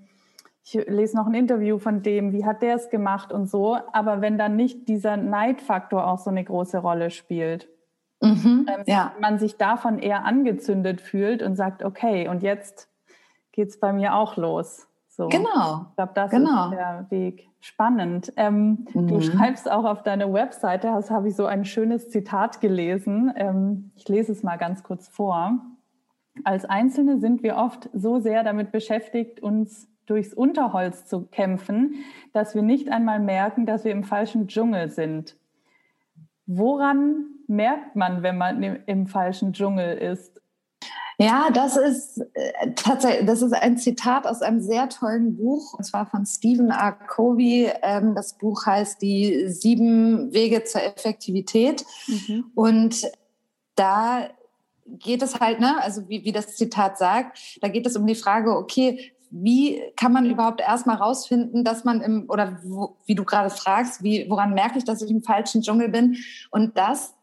ich lese noch ein Interview von dem, wie hat der es gemacht und so. Aber wenn dann nicht dieser Neidfaktor auch so eine große Rolle spielt, mhm, ähm, ja. man sich davon eher angezündet fühlt und sagt, okay, und jetzt geht es bei mir auch los. So. Genau. Ich glaube, das genau. ist der Weg. Spannend. Ähm, mhm. Du schreibst auch auf deiner Webseite, das habe ich so ein schönes Zitat gelesen. Ähm, ich lese es mal ganz kurz vor. Als Einzelne sind wir oft so sehr damit beschäftigt, uns durchs Unterholz zu kämpfen, dass wir nicht einmal merken, dass wir im falschen Dschungel sind. Woran merkt man, wenn man im, im falschen Dschungel ist? Ja, das ist äh, tatsächlich, das ist ein Zitat aus einem sehr tollen Buch, und zwar von Stephen R. Covey. Ähm, das Buch heißt Die sieben Wege zur Effektivität. Mhm. Und da geht es halt, ne, also wie, wie das Zitat sagt, da geht es um die Frage, okay, wie kann man überhaupt erstmal rausfinden, dass man im, oder wo, wie du gerade fragst, wie, woran merke ich, dass ich im falschen Dschungel bin? Und das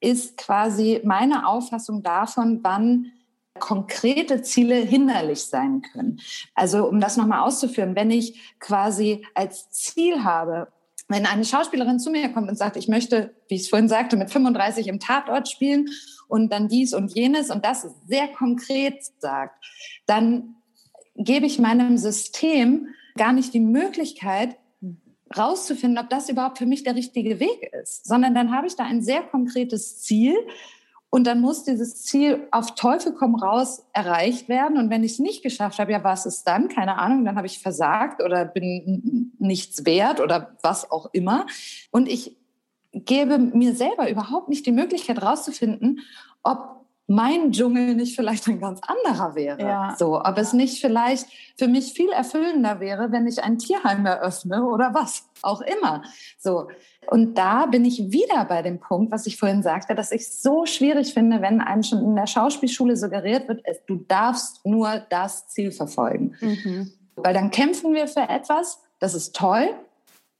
ist quasi meine Auffassung davon, wann konkrete Ziele hinderlich sein können. Also um das nochmal auszuführen, wenn ich quasi als Ziel habe, wenn eine Schauspielerin zu mir kommt und sagt, ich möchte, wie ich es vorhin sagte, mit 35 im Tatort spielen und dann dies und jenes und das sehr konkret sagt, dann gebe ich meinem System gar nicht die Möglichkeit, rauszufinden, ob das überhaupt für mich der richtige Weg ist, sondern dann habe ich da ein sehr konkretes Ziel und dann muss dieses Ziel auf Teufel komm raus erreicht werden. Und wenn ich es nicht geschafft habe, ja, was ist dann? Keine Ahnung, dann habe ich versagt oder bin nichts wert oder was auch immer. Und ich gebe mir selber überhaupt nicht die Möglichkeit rauszufinden, ob mein Dschungel nicht vielleicht ein ganz anderer wäre. Ja. So, ob es nicht vielleicht für mich viel erfüllender wäre, wenn ich ein Tierheim eröffne oder was auch immer. So. Und da bin ich wieder bei dem Punkt, was ich vorhin sagte, dass ich es so schwierig finde, wenn einem schon in der Schauspielschule suggeriert wird, du darfst nur das Ziel verfolgen. Mhm. Weil dann kämpfen wir für etwas, das ist toll,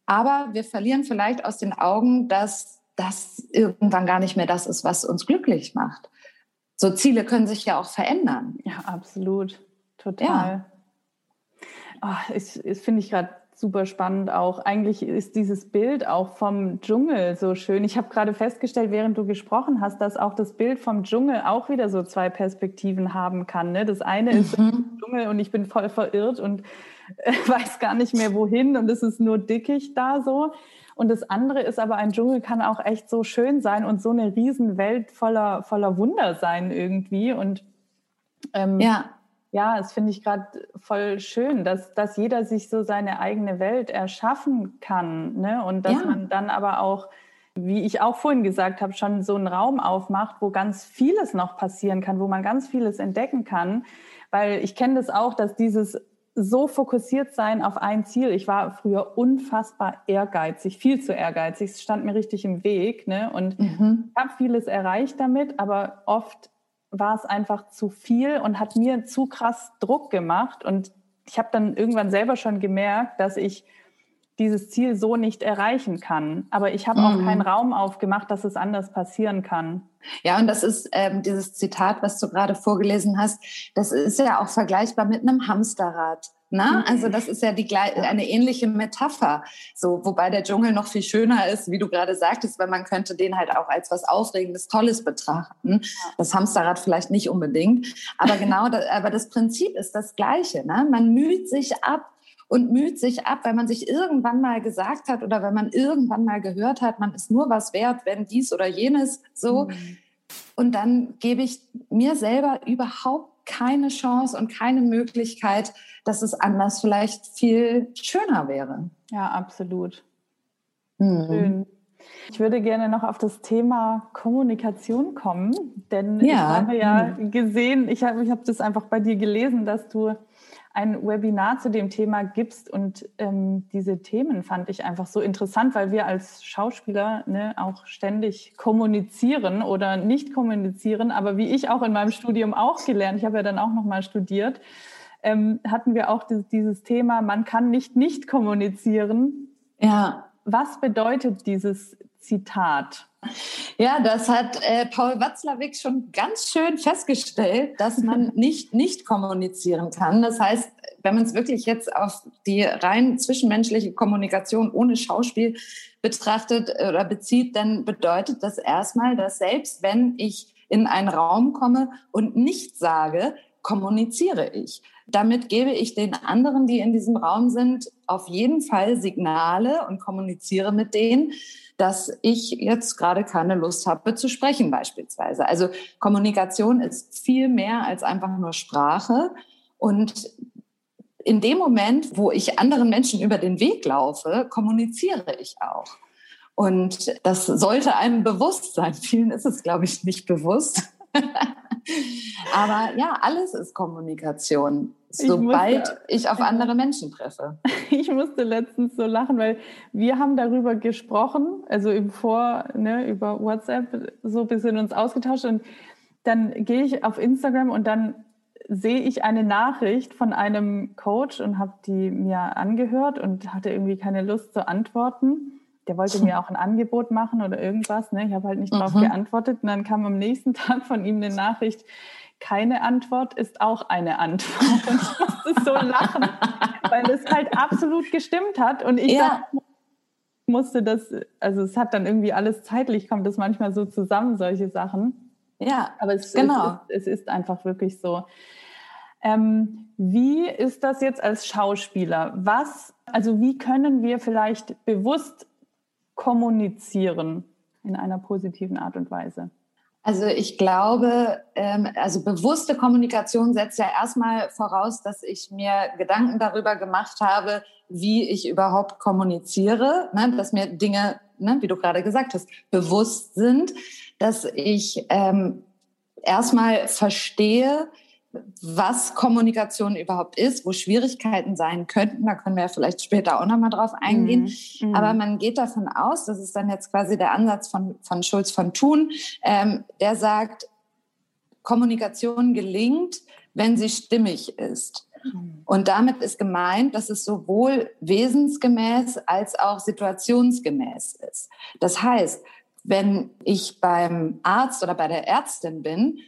aber wir verlieren vielleicht aus den Augen, dass das irgendwann gar nicht mehr das ist, was uns glücklich macht so Ziele können sich ja auch verändern. Ja, absolut. Total. Ja. Oh, ich, ich finde ich gerade super spannend auch. Eigentlich ist dieses Bild auch vom Dschungel so schön. Ich habe gerade festgestellt, während du gesprochen hast, dass auch das Bild vom Dschungel auch wieder so zwei Perspektiven haben kann. Ne? Das eine ist mhm. Dschungel und ich bin voll verirrt und äh, weiß gar nicht mehr wohin und es ist nur dickig da so. Und das andere ist aber, ein Dschungel kann auch echt so schön sein und so eine Riesenwelt voller, voller Wunder sein irgendwie. Und ähm, ja. Ja, das finde ich gerade voll schön, dass, dass jeder sich so seine eigene Welt erschaffen kann. Ne? Und dass ja. man dann aber auch wie ich auch vorhin gesagt habe, schon so einen Raum aufmacht, wo ganz vieles noch passieren kann, wo man ganz vieles entdecken kann. Weil ich kenne das auch, dass dieses so fokussiert sein auf ein Ziel. Ich war früher unfassbar ehrgeizig, viel zu ehrgeizig. Es stand mir richtig im Weg. Ne? Und mhm. habe vieles erreicht damit, aber oft war es einfach zu viel und hat mir zu krass Druck gemacht. Und ich habe dann irgendwann selber schon gemerkt, dass ich dieses Ziel so nicht erreichen kann. Aber ich habe mhm. auch keinen Raum aufgemacht, dass es anders passieren kann. Ja, und das ist ähm, dieses Zitat, was du gerade vorgelesen hast, das ist ja auch vergleichbar mit einem Hamsterrad. Ne? Mhm. Also das ist ja die, eine ähnliche Metapher. So, wobei der Dschungel noch viel schöner ist, wie du gerade sagtest, weil man könnte den halt auch als was Aufregendes, Tolles betrachten. Das Hamsterrad vielleicht nicht unbedingt. Aber genau, das, aber das Prinzip ist das Gleiche. Ne? Man müht sich ab und müht sich ab, weil man sich irgendwann mal gesagt hat oder wenn man irgendwann mal gehört hat, man ist nur was wert, wenn dies oder jenes so. Mhm. Und dann gebe ich mir selber überhaupt keine Chance und keine Möglichkeit, dass es anders vielleicht viel schöner wäre. Ja, absolut. Mhm. Schön. Ich würde gerne noch auf das Thema Kommunikation kommen, denn ja. ich habe ja gesehen, ich habe ich hab das einfach bei dir gelesen, dass du ein Webinar zu dem Thema gibst und ähm, diese Themen fand ich einfach so interessant, weil wir als Schauspieler ne, auch ständig kommunizieren oder nicht kommunizieren, aber wie ich auch in meinem Studium auch gelernt, ich habe ja dann auch noch mal studiert, ähm, hatten wir auch dieses, dieses Thema, man kann nicht nicht kommunizieren. Ja. Was bedeutet dieses Zitat? Ja, das hat äh, Paul Watzlawick schon ganz schön festgestellt, dass man nicht nicht kommunizieren kann. Das heißt, wenn man es wirklich jetzt auf die rein zwischenmenschliche Kommunikation ohne Schauspiel betrachtet oder bezieht, dann bedeutet das erstmal, dass selbst wenn ich in einen Raum komme und nichts sage, kommuniziere ich. Damit gebe ich den anderen, die in diesem Raum sind, auf jeden Fall Signale und kommuniziere mit denen, dass ich jetzt gerade keine Lust habe zu sprechen beispielsweise. Also Kommunikation ist viel mehr als einfach nur Sprache. Und in dem Moment, wo ich anderen Menschen über den Weg laufe, kommuniziere ich auch. Und das sollte einem bewusst sein. Vielen ist es, glaube ich, nicht bewusst. Aber ja, alles ist Kommunikation, sobald ich, musste, ich auf andere Menschen treffe. Ich musste letztens so lachen, weil wir haben darüber gesprochen, also im Vor, ne, über WhatsApp so ein bisschen uns ausgetauscht und dann gehe ich auf Instagram und dann sehe ich eine Nachricht von einem Coach und habe die mir angehört und hatte irgendwie keine Lust zu antworten der wollte mir auch ein Angebot machen oder irgendwas. Ne? Ich habe halt nicht darauf mhm. geantwortet. Und dann kam am nächsten Tag von ihm eine Nachricht, keine Antwort ist auch eine Antwort. Und ich musste so lachen, weil es halt absolut gestimmt hat. Und ich ja. musste das, also es hat dann irgendwie alles zeitlich, kommt das manchmal so zusammen, solche Sachen. Ja, aber es, genau. es, ist, es ist einfach wirklich so. Ähm, wie ist das jetzt als Schauspieler? Was, also wie können wir vielleicht bewusst kommunizieren in einer positiven Art und Weise? Also ich glaube, ähm, also bewusste Kommunikation setzt ja erstmal voraus, dass ich mir Gedanken darüber gemacht habe, wie ich überhaupt kommuniziere, ne? dass mir Dinge, ne, wie du gerade gesagt hast, bewusst sind, dass ich ähm, erstmal verstehe, was Kommunikation überhaupt ist, wo Schwierigkeiten sein könnten. Da können wir ja vielleicht später auch nochmal drauf eingehen. Mhm. mhm. Aber man geht davon aus, das ist dann jetzt quasi der Ansatz von, von Schulz von Thun, ähm, der sagt, Kommunikation gelingt, wenn sie stimmig ist. Mhm. Und damit ist gemeint, dass es sowohl wesensgemäß als auch situationsgemäß ist. Das heißt, wenn ich beim Arzt oder bei der Ärztin bin,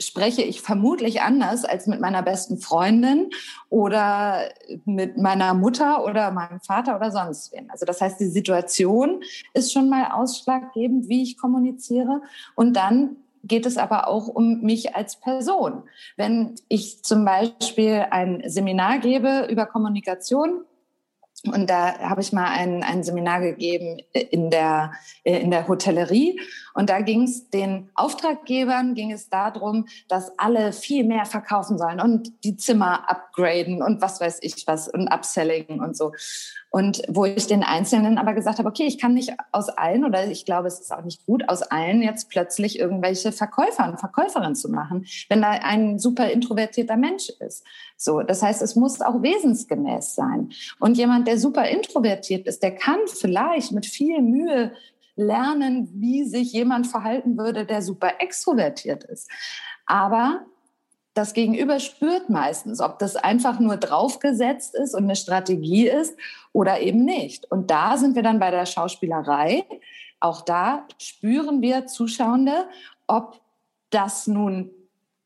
spreche ich vermutlich anders als mit meiner besten Freundin oder mit meiner Mutter oder meinem Vater oder sonst wem. Also das heißt, die Situation ist schon mal ausschlaggebend, wie ich kommuniziere. Und dann geht es aber auch um mich als Person. Wenn ich zum Beispiel ein Seminar gebe über Kommunikation, und da habe ich mal ein, ein Seminar gegeben in der, in der Hotellerie. Und da ging es den Auftraggebern, ging es darum, dass alle viel mehr verkaufen sollen und die Zimmer upgraden und was weiß ich was und Upselling und so. Und wo ich den Einzelnen aber gesagt habe, okay, ich kann nicht aus allen oder ich glaube, es ist auch nicht gut, aus allen jetzt plötzlich irgendwelche Verkäufer und Verkäuferinnen zu machen, wenn da ein super introvertierter Mensch ist. So, das heißt, es muss auch wesensgemäß sein. Und jemand, der super introvertiert ist, der kann vielleicht mit viel Mühe lernen, wie sich jemand verhalten würde, der super extrovertiert ist. Aber das Gegenüber spürt meistens, ob das einfach nur draufgesetzt ist und eine Strategie ist oder eben nicht. Und da sind wir dann bei der Schauspielerei. Auch da spüren wir Zuschauende, ob das nun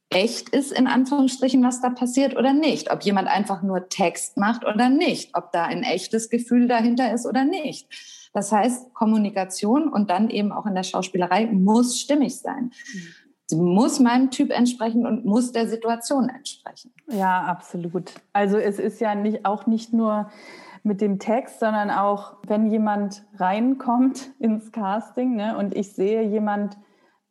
echt ist, in Anführungsstrichen, was da passiert oder nicht. Ob jemand einfach nur Text macht oder nicht. Ob da ein echtes Gefühl dahinter ist oder nicht. Das heißt, Kommunikation und dann eben auch in der Schauspielerei muss stimmig sein. Mhm. Sie muss meinem Typ entsprechen und muss der Situation entsprechen. Ja, absolut. Also es ist ja nicht, auch nicht nur mit dem Text, sondern auch, wenn jemand reinkommt ins Casting ne, und ich sehe, jemand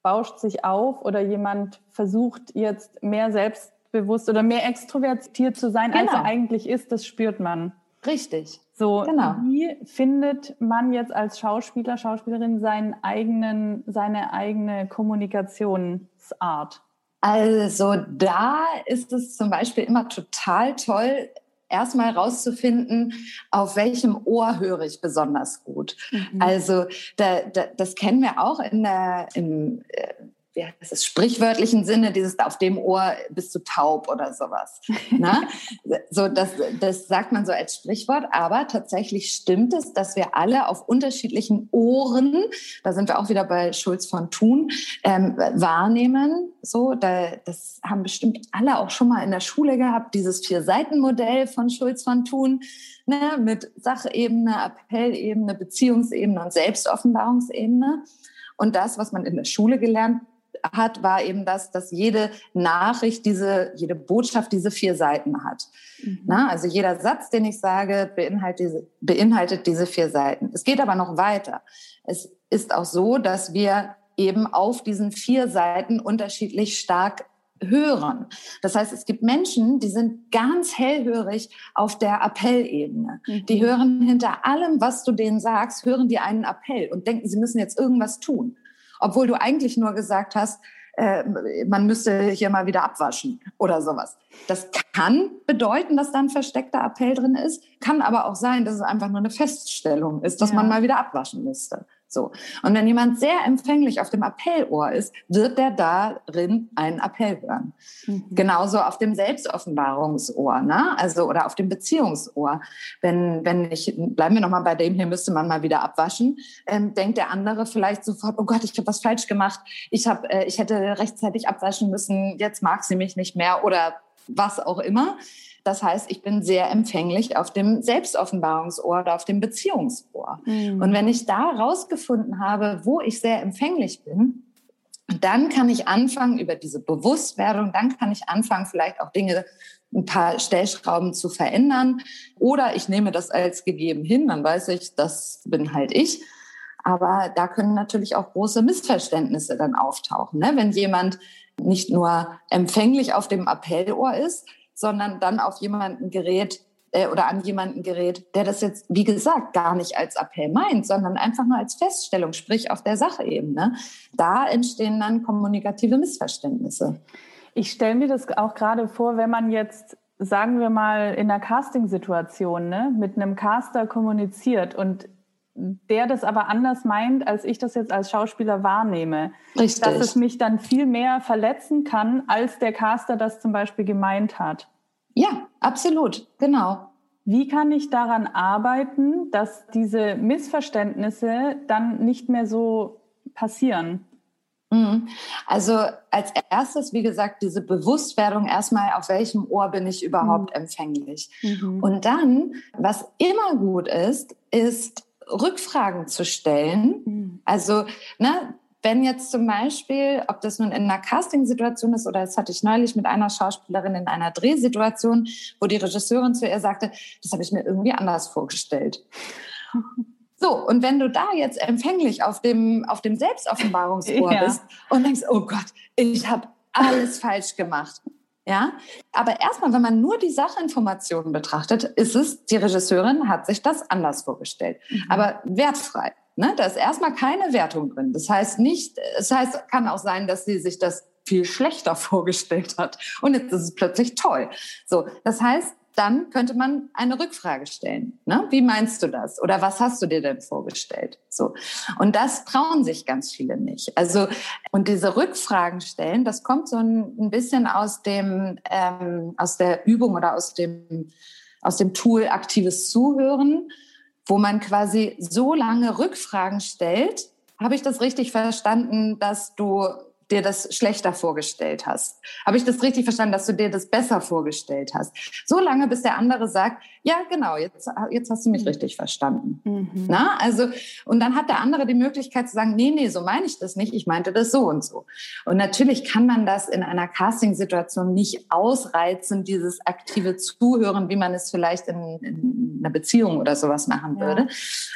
bauscht sich auf oder jemand versucht jetzt mehr selbst selbstbewusst oder mehr extrovertiert zu sein, genau. als er eigentlich ist, das spürt man. Richtig. So, genau. wie findet man jetzt als Schauspieler, Schauspielerin seinen eigenen, seine eigene Kommunikationsart? Also da ist es zum Beispiel immer total toll, erstmal rauszufinden, auf welchem Ohr höre ich besonders gut. Mhm. Also da, da, das kennen wir auch in der, im, äh, wie heißt es, sprichwörtlichen Sinne, dieses auf dem Ohr bist du taub oder sowas. Na? Ne? so, das, das sagt man so als Sprichwort, aber tatsächlich stimmt es, dass wir alle auf unterschiedlichen Ohren, da sind wir auch wieder bei Schulz von Thun, ähm, wahrnehmen. So, da, das haben bestimmt alle auch schon mal in der Schule gehabt, dieses Vier-Seiten-Modell von Schulz von Thun. Ne, mit Sachebene, Appellebene, Beziehungsebene und Selbstoffenbarungsebene. Und das, was man in der Schule gelernt hat, war eben das, dass jede Nachricht, diese, jede Botschaft diese vier Seiten hat. Mhm. Na, also jeder Satz, den ich sage, beinhaltet diese, beinhaltet diese vier Seiten. Es geht aber noch weiter. Es ist auch so, dass wir eben auf diesen vier Seiten unterschiedlich stark hören. Das heißt, es gibt Menschen, die sind ganz hellhörig auf der Appellebene. Mhm. Die hören hinter allem, was du denen sagst, hören die einen Appell und denken, sie müssen jetzt irgendwas tun obwohl du eigentlich nur gesagt hast, äh, man müsste hier mal wieder abwaschen oder sowas. Das kann bedeuten, dass da ein versteckter Appell drin ist, kann aber auch sein, dass es einfach nur eine Feststellung ist, dass ja. man mal wieder abwaschen müsste. So. Und wenn jemand sehr empfänglich auf dem Appellohr ist, wird der darin einen Appell hören. Mhm. Genauso auf dem Selbstoffenbarungsohr, ne? Also, oder auf dem Beziehungsohr. Wenn, wenn ich, bleiben wir nochmal bei dem, hier müsste man mal wieder abwaschen, ähm, denkt der andere vielleicht sofort, oh Gott, ich habe was falsch gemacht. Ich habe, äh, ich hätte rechtzeitig abwaschen müssen. Jetzt mag sie mich nicht mehr oder was auch immer. Das heißt, ich bin sehr empfänglich auf dem Selbstoffenbarungsohr oder auf dem Beziehungsohr. Mhm. Und wenn ich da rausgefunden habe, wo ich sehr empfänglich bin, dann kann ich anfangen über diese Bewusstwerdung, dann kann ich anfangen, vielleicht auch Dinge, ein paar Stellschrauben zu verändern. Oder ich nehme das als gegeben hin, dann weiß ich, das bin halt ich. Aber da können natürlich auch große Missverständnisse dann auftauchen. Ne? Wenn jemand nicht nur empfänglich auf dem Appellohr ist, sondern dann auf jemanden gerät äh, oder an jemanden gerät, der das jetzt, wie gesagt, gar nicht als Appell meint, sondern einfach nur als Feststellung, sprich auf der Sachebene. Da entstehen dann kommunikative Missverständnisse. Ich stelle mir das auch gerade vor, wenn man jetzt sagen wir mal in einer Casting-Situation ne, mit einem Caster kommuniziert und der das aber anders meint, als ich das jetzt als Schauspieler wahrnehme. Richtig. Dass es mich dann viel mehr verletzen kann, als der Caster das zum Beispiel gemeint hat. Ja, absolut, genau. Wie kann ich daran arbeiten, dass diese Missverständnisse dann nicht mehr so passieren? Mhm. Also als erstes, wie gesagt, diese Bewusstwerdung erstmal, auf welchem Ohr bin ich überhaupt mhm. empfänglich. Mhm. Und dann, was immer gut ist, ist Rückfragen zu stellen. Mhm. Also, ne, wenn jetzt zum Beispiel, ob das nun in einer Casting-Situation ist oder das hatte ich neulich mit einer Schauspielerin in einer Drehsituation, wo die Regisseurin zu ihr sagte, das habe ich mir irgendwie anders vorgestellt. So, und wenn du da jetzt empfänglich auf dem, auf dem Selbstoffenbarungsohr ja. bist und denkst, oh Gott, ich habe alles falsch gemacht. Ja, aber erstmal, wenn man nur die Sachinformationen betrachtet, ist es, die Regisseurin hat sich das anders vorgestellt. Mhm. Aber wertfrei. Ne? Da ist erstmal keine Wertung drin. Das heißt nicht, es heißt, kann auch sein, dass sie sich das viel schlechter vorgestellt hat. Und jetzt ist es plötzlich toll. So, das heißt, dann könnte man eine Rückfrage stellen. Ne? Wie meinst du das? Oder was hast du dir denn vorgestellt? So. Und das trauen sich ganz viele nicht. Also, und diese Rückfragen stellen, das kommt so ein, ein bisschen aus dem, ähm, aus der Übung oder aus dem, aus dem Tool aktives Zuhören, wo man quasi so lange Rückfragen stellt. Habe ich das richtig verstanden, dass du dir das schlechter vorgestellt hast. Habe ich das richtig verstanden, dass du dir das besser vorgestellt hast? So lange, bis der andere sagt, ja, genau, jetzt, jetzt hast du mich mhm. richtig verstanden. Mhm. Na, also, und dann hat der andere die Möglichkeit zu sagen, nee, nee, so meine ich das nicht, ich meinte das so und so. Und natürlich kann man das in einer Casting-Situation nicht ausreizen, dieses aktive Zuhören, wie man es vielleicht in, in einer Beziehung oder sowas machen ja. würde.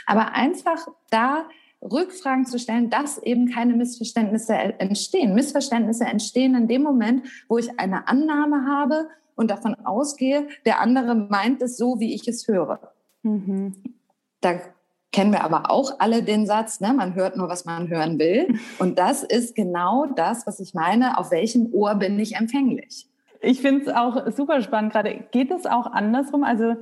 Aber einfach da Rückfragen zu stellen, dass eben keine Missverständnisse entstehen. Missverständnisse entstehen in dem Moment, wo ich eine Annahme habe und davon ausgehe, der andere meint es so, wie ich es höre. Mhm. Da kennen wir aber auch alle den Satz, ne, man hört nur, was man hören will. Und das ist genau das, was ich meine, auf welchem Ohr bin ich empfänglich. Ich finde es auch super spannend gerade. Geht es auch andersrum? Also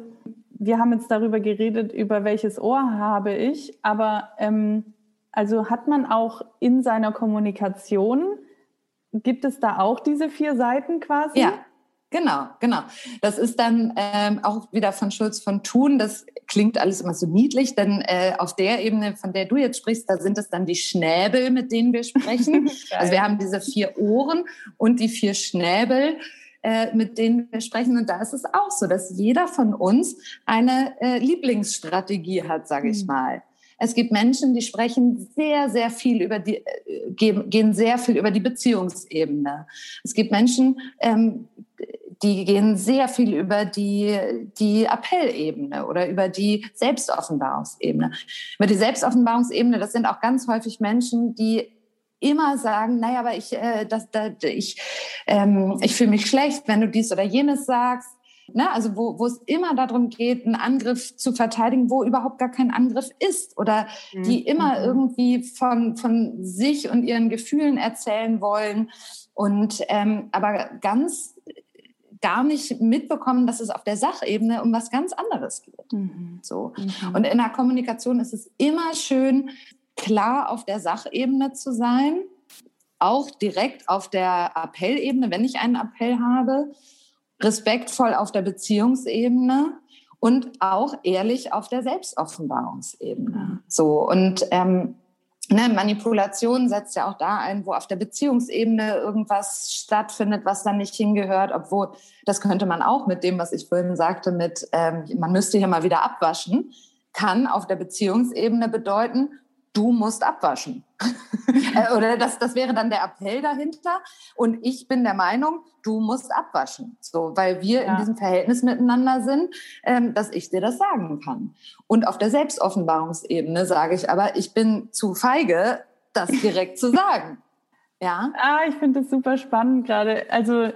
wir haben jetzt darüber geredet, über welches Ohr habe ich, aber ähm, also hat man auch in seiner Kommunikation, gibt es da auch diese vier Seiten quasi? Ja, Genau, genau. Das ist dann ähm, auch wieder von Schulz von Thun. Das klingt alles immer so niedlich, denn äh, auf der Ebene, von der du jetzt sprichst, da sind es dann die Schnäbel, mit denen wir sprechen. also wir haben diese vier Ohren und die vier Schnäbel äh, mit denen wir sprechen. Und da ist es auch so, dass jeder von uns eine äh, Lieblingsstrategie hat, sage ich mhm. mal. Es gibt Menschen, die sprechen sehr, sehr viel über die, äh, gehen sehr viel über die Beziehungsebene. Es gibt Menschen, ähm, die gehen sehr viel über die, die Appellebene oder über die Selbstoffenbarungsebene. Über die Selbstoffenbarungsebene, das sind auch ganz häufig Menschen, die immer sagen, naja, aber ich, äh, das, das, ich, ähm, ich fühle mich schlecht, wenn du dies oder jenes sagst. Ne? Also wo, wo es immer darum geht, einen Angriff zu verteidigen, wo überhaupt gar kein Angriff ist oder die mhm. immer mhm. irgendwie von, von sich und ihren Gefühlen erzählen wollen und ähm, aber ganz gar nicht mitbekommen, dass es auf der Sachebene um was ganz anderes geht. Mhm. So. Mhm. Und in der Kommunikation ist es immer schön, klar auf der Sachebene zu sein, auch direkt auf der Appellebene, wenn ich einen Appell habe, respektvoll auf der Beziehungsebene und auch ehrlich auf der Selbstoffenbarungsebene. So und ähm, Ne, Manipulation setzt ja auch da ein, wo auf der Beziehungsebene irgendwas stattfindet, was dann nicht hingehört, obwohl das könnte man auch mit dem, was ich vorhin sagte, mit ähm, man müsste hier mal wieder abwaschen, kann auf der Beziehungsebene bedeuten, du musst abwaschen. Äh, oder das, das wäre dann der Appell dahinter. Und ich bin der Meinung, du musst abwaschen. So, weil wir ja. in diesem Verhältnis miteinander sind, ähm, dass ich dir das sagen kann. Und auf der Selbstoffenbarungsebene sage ich aber, ich bin zu feige, das direkt zu sagen. Ja. Ah, ich finde das super spannend gerade. Also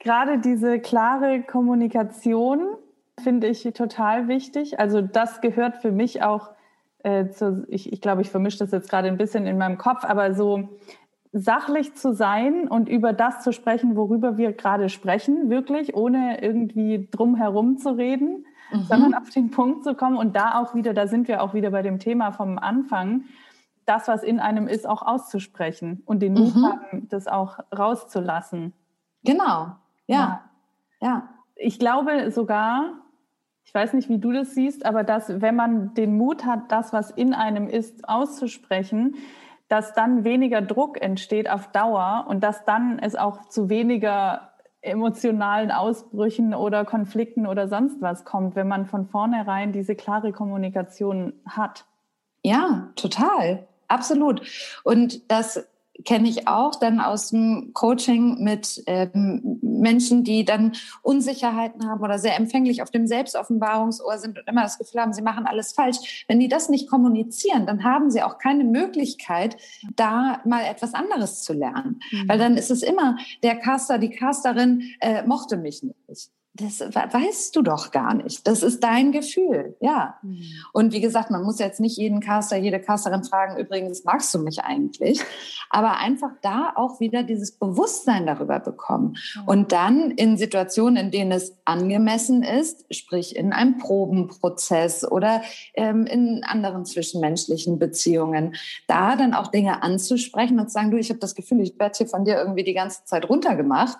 gerade diese klare Kommunikation finde ich total wichtig. Also das gehört für mich auch äh, zu, ich, ich glaube, ich vermische das jetzt gerade ein bisschen in meinem Kopf, aber so sachlich zu sein und über das zu sprechen, worüber wir gerade sprechen, wirklich, ohne irgendwie drum herum zu reden, mhm. sondern auf den Punkt zu kommen und da auch wieder, da sind wir auch wieder bei dem Thema vom Anfang, das, was in einem ist, auch auszusprechen und den Mut mhm. haben, das auch rauszulassen. Genau, ja. ja. ja. Ich glaube sogar, ich weiß nicht, wie du das siehst, aber dass, wenn man den Mut hat, das, was in einem ist, auszusprechen, dass dann weniger Druck entsteht auf Dauer und dass dann es auch zu weniger emotionalen Ausbrüchen oder Konflikten oder sonst was kommt, wenn man von vornherein diese klare Kommunikation hat. Ja, total. Absolut. Und das kenne ich auch dann aus dem Coaching mit ähm, Menschen, die dann Unsicherheiten haben oder sehr empfänglich auf dem Selbstoffenbarungsohr sind und immer das Gefühl haben, sie machen alles falsch. Wenn die das nicht kommunizieren, dann haben sie auch keine Möglichkeit, da mal etwas anderes zu lernen. Mhm. Weil dann ist es immer, der Caster, die Casterin äh, mochte mich nicht das weißt du doch gar nicht. Das ist dein Gefühl, ja. Mhm. Und wie gesagt, man muss jetzt nicht jeden Caster, jede Casterin fragen, übrigens, magst du mich eigentlich? Aber einfach da auch wieder dieses Bewusstsein darüber bekommen. Mhm. Und dann in Situationen, in denen es angemessen ist, sprich in einem Probenprozess oder ähm, in anderen zwischenmenschlichen Beziehungen, da dann auch Dinge anzusprechen und zu sagen, du, ich habe das Gefühl, ich werde hier von dir irgendwie die ganze Zeit runtergemacht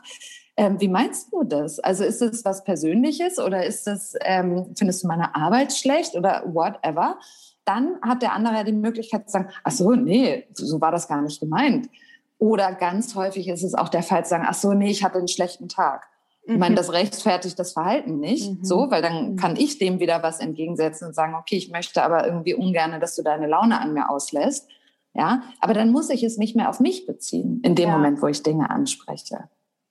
ähm, wie meinst du das? Also ist es was Persönliches oder ist das, ähm, findest du meine Arbeit schlecht oder whatever? Dann hat der andere die Möglichkeit zu sagen, ach so, nee, so war das gar nicht gemeint. Oder ganz häufig ist es auch der Fall zu sagen, ach so, nee, ich hatte einen schlechten Tag. Ich meine, mhm. das rechtfertigt das Verhalten nicht, mhm. so, weil dann mhm. kann ich dem wieder was entgegensetzen und sagen, okay, ich möchte aber irgendwie ungern, dass du deine Laune an mir auslässt. Ja, aber dann muss ich es nicht mehr auf mich beziehen, in dem ja. Moment, wo ich Dinge anspreche.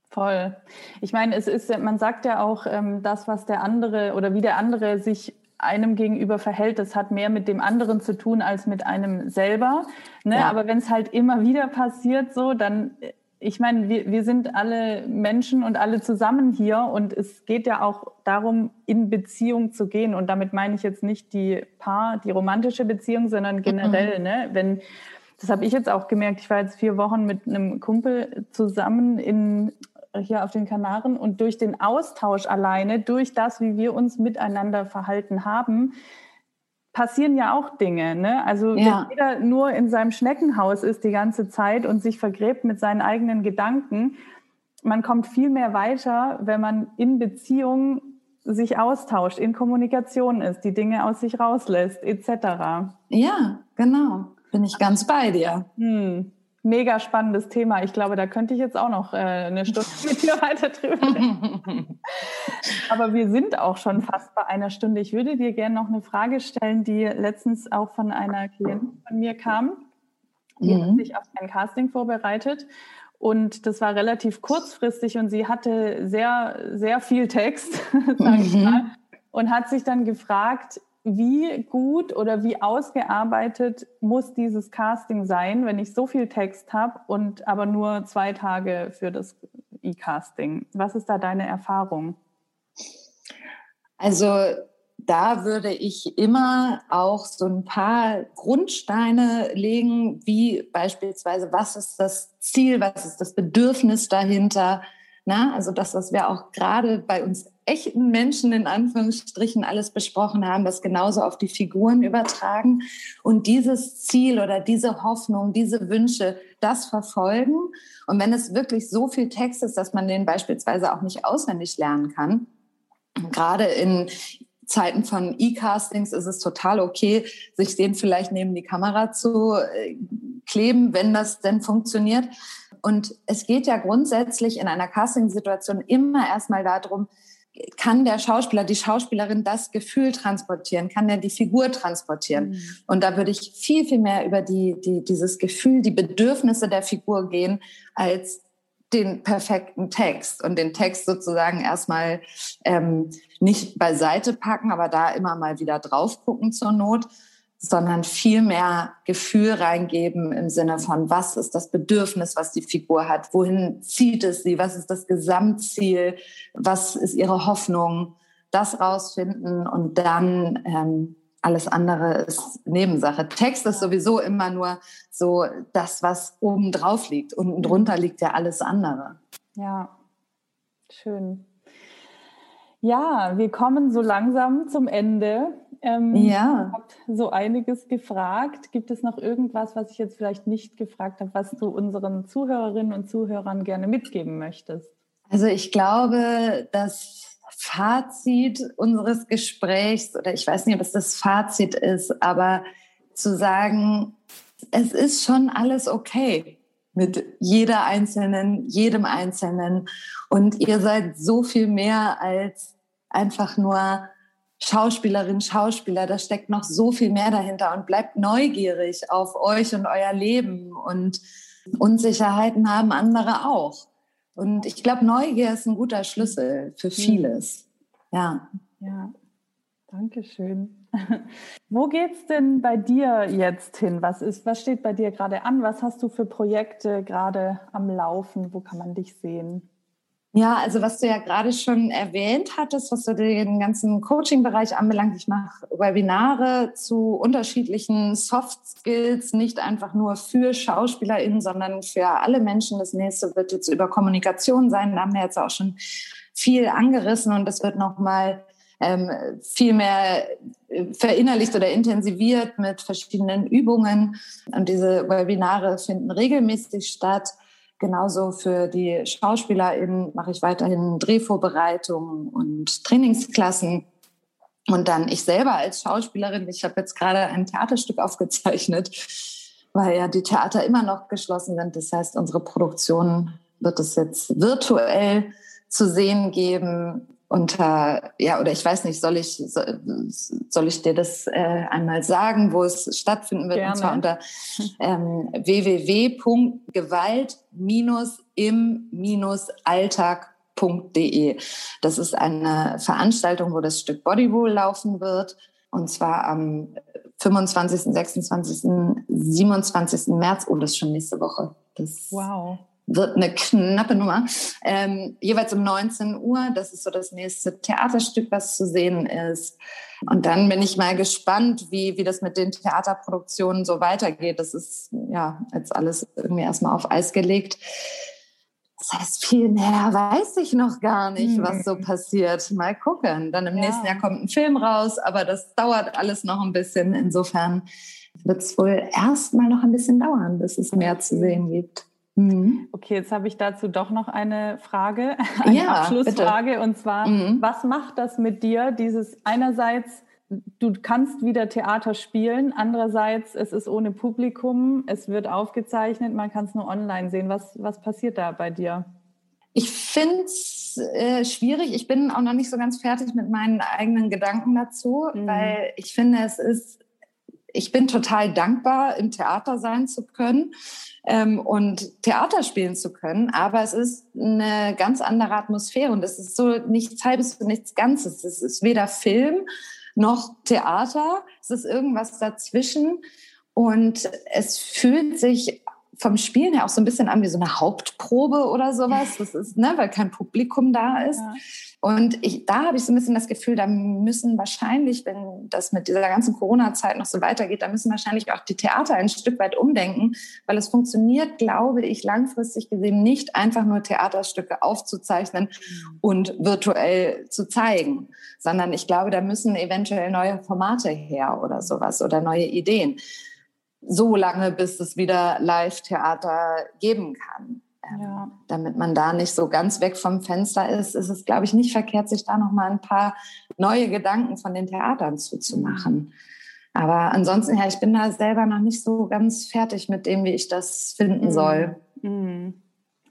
Voll. Ich meine, es ist, man sagt ja auch, ähm, das, was der andere oder wie der andere sich einem gegenüber verhält, das hat mehr mit dem anderen zu tun als mit einem selber. Ne? Ja. Aber wenn es halt immer wieder passiert, so, dann, ich meine, wir, wir sind alle Menschen und alle zusammen hier und es geht ja auch darum, in Beziehung zu gehen. Und damit meine ich jetzt nicht die Paar, die romantische Beziehung, sondern generell, mhm. ne? Wenn, das habe ich jetzt auch gemerkt. Ich war jetzt vier Wochen mit einem Kumpel zusammen in hier auf den Kanaren und durch den Austausch alleine, durch das, wie wir uns miteinander verhalten haben, passieren ja auch Dinge. Ne? Also ja. wenn jeder nur in seinem Schneckenhaus ist die ganze Zeit und sich vergräbt mit seinen eigenen Gedanken, man kommt viel mehr weiter, wenn man in Beziehung sich austauscht, in Kommunikation ist, die Dinge aus sich rauslässt, etc. Ja, genau. Bin ich ganz bei dir. Hm mega spannendes Thema. Ich glaube, da könnte ich jetzt auch noch äh, eine Stunde mit dir weiter drüber. Aber wir sind auch schon fast bei einer Stunde. Ich würde dir gerne noch eine Frage stellen, die letztens auch von einer Klientin von mir kam. Die mhm. hat sich auf ein Casting vorbereitet. Und das war relativ kurzfristig und sie hatte sehr, sehr viel Text, sage ich mhm. mal, und hat sich dann gefragt, wie gut oder wie ausgearbeitet muss dieses Casting sein, wenn ich so viel Text habe und aber nur zwei Tage für das E-Casting? Was ist da deine Erfahrung? Also da würde ich immer auch so ein paar Grundsteine legen, wie beispielsweise, was ist das Ziel, was ist das Bedürfnis dahinter, na, also das, was wir auch gerade bei uns echten Menschen in Anführungsstrichen alles besprochen haben, das genauso auf die Figuren übertragen und dieses Ziel oder diese Hoffnung, diese Wünsche, das verfolgen. Und wenn es wirklich so viel Text ist, dass man den beispielsweise auch nicht auswendig lernen kann, gerade in Zeiten von E-Castings ist es total okay, sich den vielleicht neben die Kamera zu äh, kleben, wenn das denn funktioniert. Und es geht ja grundsätzlich in einer Casting-Situation immer erstmal darum, kann der Schauspieler, die Schauspielerin das Gefühl transportieren? Kann er die Figur transportieren? Mhm. Und da würde ich viel, viel mehr über die, die, dieses Gefühl, die Bedürfnisse der Figur gehen, als den perfekten Text und den Text sozusagen erstmal ähm, nicht beiseite packen, aber da immer mal wieder drauf gucken zur Not, sondern viel mehr Gefühl reingeben im Sinne von, was ist das Bedürfnis, was die Figur hat, wohin zieht es sie, was ist das Gesamtziel, was ist ihre Hoffnung, das rausfinden und dann ähm, alles andere ist Nebensache. Text ist sowieso immer nur so das, was oben drauf liegt. Unten drunter liegt ja alles andere. Ja, schön. Ja, wir kommen so langsam zum Ende. Ähm, ja. Habt so einiges gefragt. Gibt es noch irgendwas, was ich jetzt vielleicht nicht gefragt habe, was du unseren Zuhörerinnen und Zuhörern gerne mitgeben möchtest? Also ich glaube, das Fazit unseres Gesprächs, oder ich weiß nicht, ob es das Fazit ist, aber zu sagen, es ist schon alles okay mit jeder Einzelnen, jedem Einzelnen. Und ihr seid so viel mehr als einfach nur Schauspielerin, Schauspieler, da steckt noch so viel mehr dahinter und bleibt neugierig auf euch und euer Leben und Unsicherheiten haben andere auch. Und ich glaube, Neugier ist ein guter Schlüssel für vieles. Ja. Ja, danke schön. Wo geht's denn bei dir jetzt hin? Was ist, was steht bei dir gerade an? Was hast du für Projekte gerade am Laufen? Wo kann man dich sehen? Ja, also was du ja gerade schon erwähnt hattest, was so den ganzen Coaching-Bereich anbelangt, ich mache Webinare zu unterschiedlichen Soft Skills, nicht einfach nur für SchauspielerInnen, sondern für alle Menschen. Das nächste wird jetzt über Kommunikation sein. Da haben wir jetzt auch schon viel angerissen und das wird nochmal ähm, viel mehr verinnerlicht oder intensiviert mit verschiedenen Übungen. Und diese Webinare finden regelmäßig statt. Genauso für die SchauspielerInnen mache ich weiterhin Drehvorbereitungen und Trainingsklassen. Und dann ich selber als Schauspielerin, ich habe jetzt gerade ein Theaterstück aufgezeichnet, weil ja die Theater immer noch geschlossen sind. Das heißt, unsere Produktion wird es jetzt virtuell zu sehen geben unter, ja, oder ich weiß nicht, soll ich, soll ich dir das äh, einmal sagen, wo es stattfinden wird? Gerne. Und zwar unter ähm, www.gewalt-im-alltag.de. Das ist eine Veranstaltung, wo das Stück Bodywool laufen wird. Und zwar am 25., 26., 27. März. Oh, das ist schon nächste Woche. Das wow. Wird eine knappe Nummer. Ähm, jeweils um 19 Uhr. Das ist so das nächste Theaterstück, was zu sehen ist. Und dann bin ich mal gespannt, wie, wie das mit den Theaterproduktionen so weitergeht. Das ist ja jetzt alles irgendwie erstmal auf Eis gelegt. Das heißt, viel mehr weiß ich noch gar nicht, mhm. was so passiert. Mal gucken. Dann im ja. nächsten Jahr kommt ein Film raus, aber das dauert alles noch ein bisschen. Insofern wird es wohl erstmal noch ein bisschen dauern, bis es mehr zu sehen gibt. Mhm. Okay, jetzt habe ich dazu doch noch eine Frage, eine ja, Abschlussfrage. Bitte. Und zwar, mhm. was macht das mit dir, dieses einerseits du kannst wieder Theater spielen. Andererseits, es ist ohne Publikum, es wird aufgezeichnet, man kann es nur online sehen. Was, was passiert da bei dir? Ich finde es äh, schwierig. Ich bin auch noch nicht so ganz fertig mit meinen eigenen Gedanken dazu, mhm. weil ich finde, es ist, ich bin total dankbar, im Theater sein zu können ähm, und Theater spielen zu können. Aber es ist eine ganz andere Atmosphäre und es ist so nichts Halbes und nichts Ganzes. Es ist weder Film noch Theater. Es ist irgendwas dazwischen. Und es fühlt sich vom Spielen her auch so ein bisschen an wie so eine Hauptprobe oder sowas. Das ist, ne, weil kein Publikum da ist. Ja. Und ich, da habe ich so ein bisschen das Gefühl, da müssen wahrscheinlich, wenn das mit dieser ganzen Corona-Zeit noch so weitergeht, da müssen wahrscheinlich auch die Theater ein Stück weit umdenken, weil es funktioniert, glaube ich, langfristig gesehen nicht einfach nur Theaterstücke aufzuzeichnen mhm. und virtuell zu zeigen, sondern ich glaube, da müssen eventuell neue Formate her oder sowas oder neue Ideen so lange, bis es wieder Live-Theater geben kann. Ähm, ja. Damit man da nicht so ganz weg vom Fenster ist, ist es, glaube ich, nicht verkehrt, sich da noch mal ein paar neue Gedanken von den Theatern zuzumachen. Aber ansonsten, ja, ich bin da selber noch nicht so ganz fertig mit dem, wie ich das finden mhm. soll. Mhm.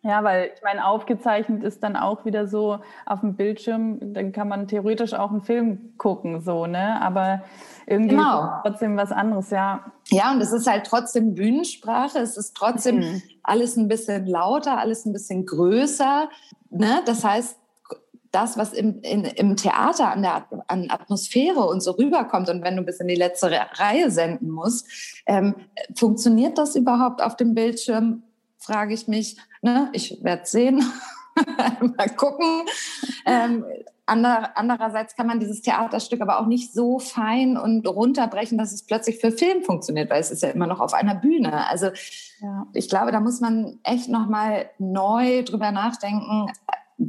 Ja, weil ich meine, aufgezeichnet ist dann auch wieder so auf dem Bildschirm, dann kann man theoretisch auch einen Film gucken, so, ne? Aber irgendwie genau. trotzdem was anderes, ja. Ja, und es ist halt trotzdem Bühnensprache, es ist trotzdem mhm. alles ein bisschen lauter, alles ein bisschen größer. Ne? Das heißt, das, was im, in, im Theater an der an Atmosphäre und so rüberkommt und wenn du bis in die letzte Reihe senden musst, ähm, funktioniert das überhaupt auf dem Bildschirm? Frage ich mich. Ne? Ich werde sehen. Mal gucken. Ähm, Ander, andererseits kann man dieses Theaterstück aber auch nicht so fein und runterbrechen, dass es plötzlich für Film funktioniert, weil es ist ja immer noch auf einer Bühne. Also ja. ich glaube, da muss man echt noch mal neu drüber nachdenken.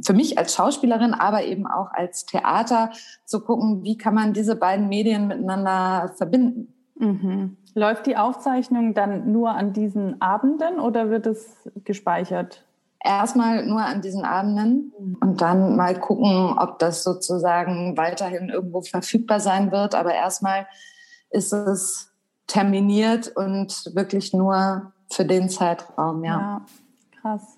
Für mich als Schauspielerin, aber eben auch als Theater zu gucken, wie kann man diese beiden Medien miteinander verbinden. Mhm. Läuft die Aufzeichnung dann nur an diesen Abenden oder wird es gespeichert? erstmal nur an diesen Abenden und dann mal gucken, ob das sozusagen weiterhin irgendwo verfügbar sein wird. Aber erstmal ist es terminiert und wirklich nur für den Zeitraum, ja. ja krass.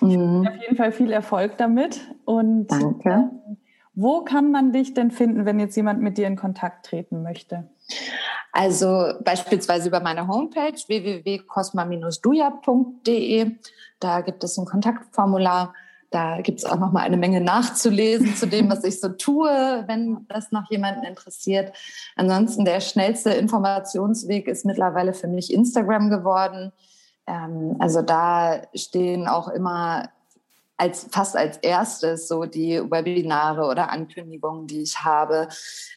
Ich mhm. auf jeden Fall viel Erfolg damit. Und Danke. Äh, wo kann man dich denn finden, wenn jetzt jemand mit dir in Kontakt treten möchte? Also beispielsweise über meine Homepage www.cosma-duja.de. Da gibt es ein Kontaktformular. Da gibt es auch noch mal eine Menge nachzulesen zu dem, was ich so tue, wenn das noch jemanden interessiert. Ansonsten der schnellste Informationsweg ist mittlerweile für mich Instagram geworden. Ähm, also da stehen auch immer als fast als erstes so die Webinare oder Ankündigungen, die ich habe.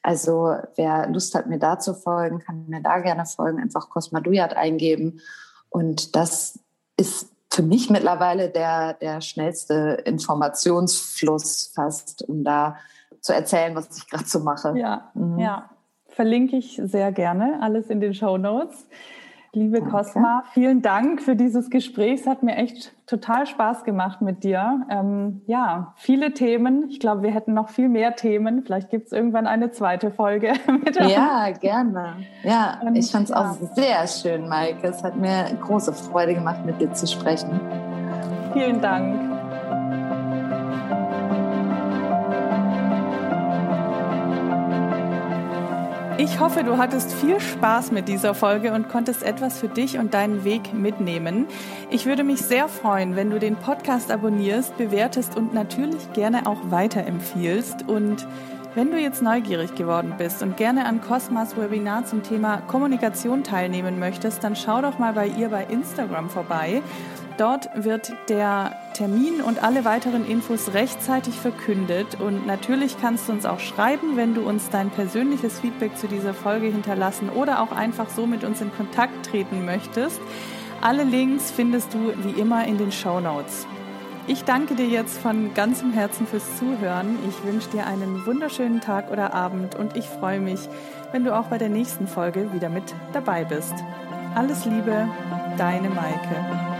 Also wer Lust hat, mir da zu folgen, kann mir da gerne folgen, einfach Cosma Dujat eingeben. Und das ist für mich mittlerweile der, der schnellste Informationsfluss fast, um da zu erzählen, was ich gerade so mache. Ja, mhm. ja, verlinke ich sehr gerne alles in den Show Notes. Liebe Danke. Cosma, vielen Dank für dieses Gespräch. Es hat mir echt total Spaß gemacht mit dir. Ähm, ja, viele Themen. Ich glaube, wir hätten noch viel mehr Themen. Vielleicht gibt es irgendwann eine zweite Folge. mit ja, gerne. Ja, Und, ich fand es ja. auch sehr schön, Maike. Es hat mir große Freude gemacht, mit dir zu sprechen. Vielen Dank. Ich hoffe, du hattest viel Spaß mit dieser Folge und konntest etwas für dich und deinen Weg mitnehmen. Ich würde mich sehr freuen, wenn du den Podcast abonnierst, bewertest und natürlich gerne auch weiterempfiehlst. Und wenn du jetzt neugierig geworden bist und gerne an Cosmas Webinar zum Thema Kommunikation teilnehmen möchtest, dann schau doch mal bei ihr bei Instagram vorbei. Dort wird der Termin und alle weiteren Infos rechtzeitig verkündet. Und natürlich kannst du uns auch schreiben, wenn du uns dein persönliches Feedback zu dieser Folge hinterlassen oder auch einfach so mit uns in Kontakt treten möchtest. Alle Links findest du wie immer in den Show Notes. Ich danke dir jetzt von ganzem Herzen fürs Zuhören. Ich wünsche dir einen wunderschönen Tag oder Abend und ich freue mich, wenn du auch bei der nächsten Folge wieder mit dabei bist. Alles Liebe, deine Maike.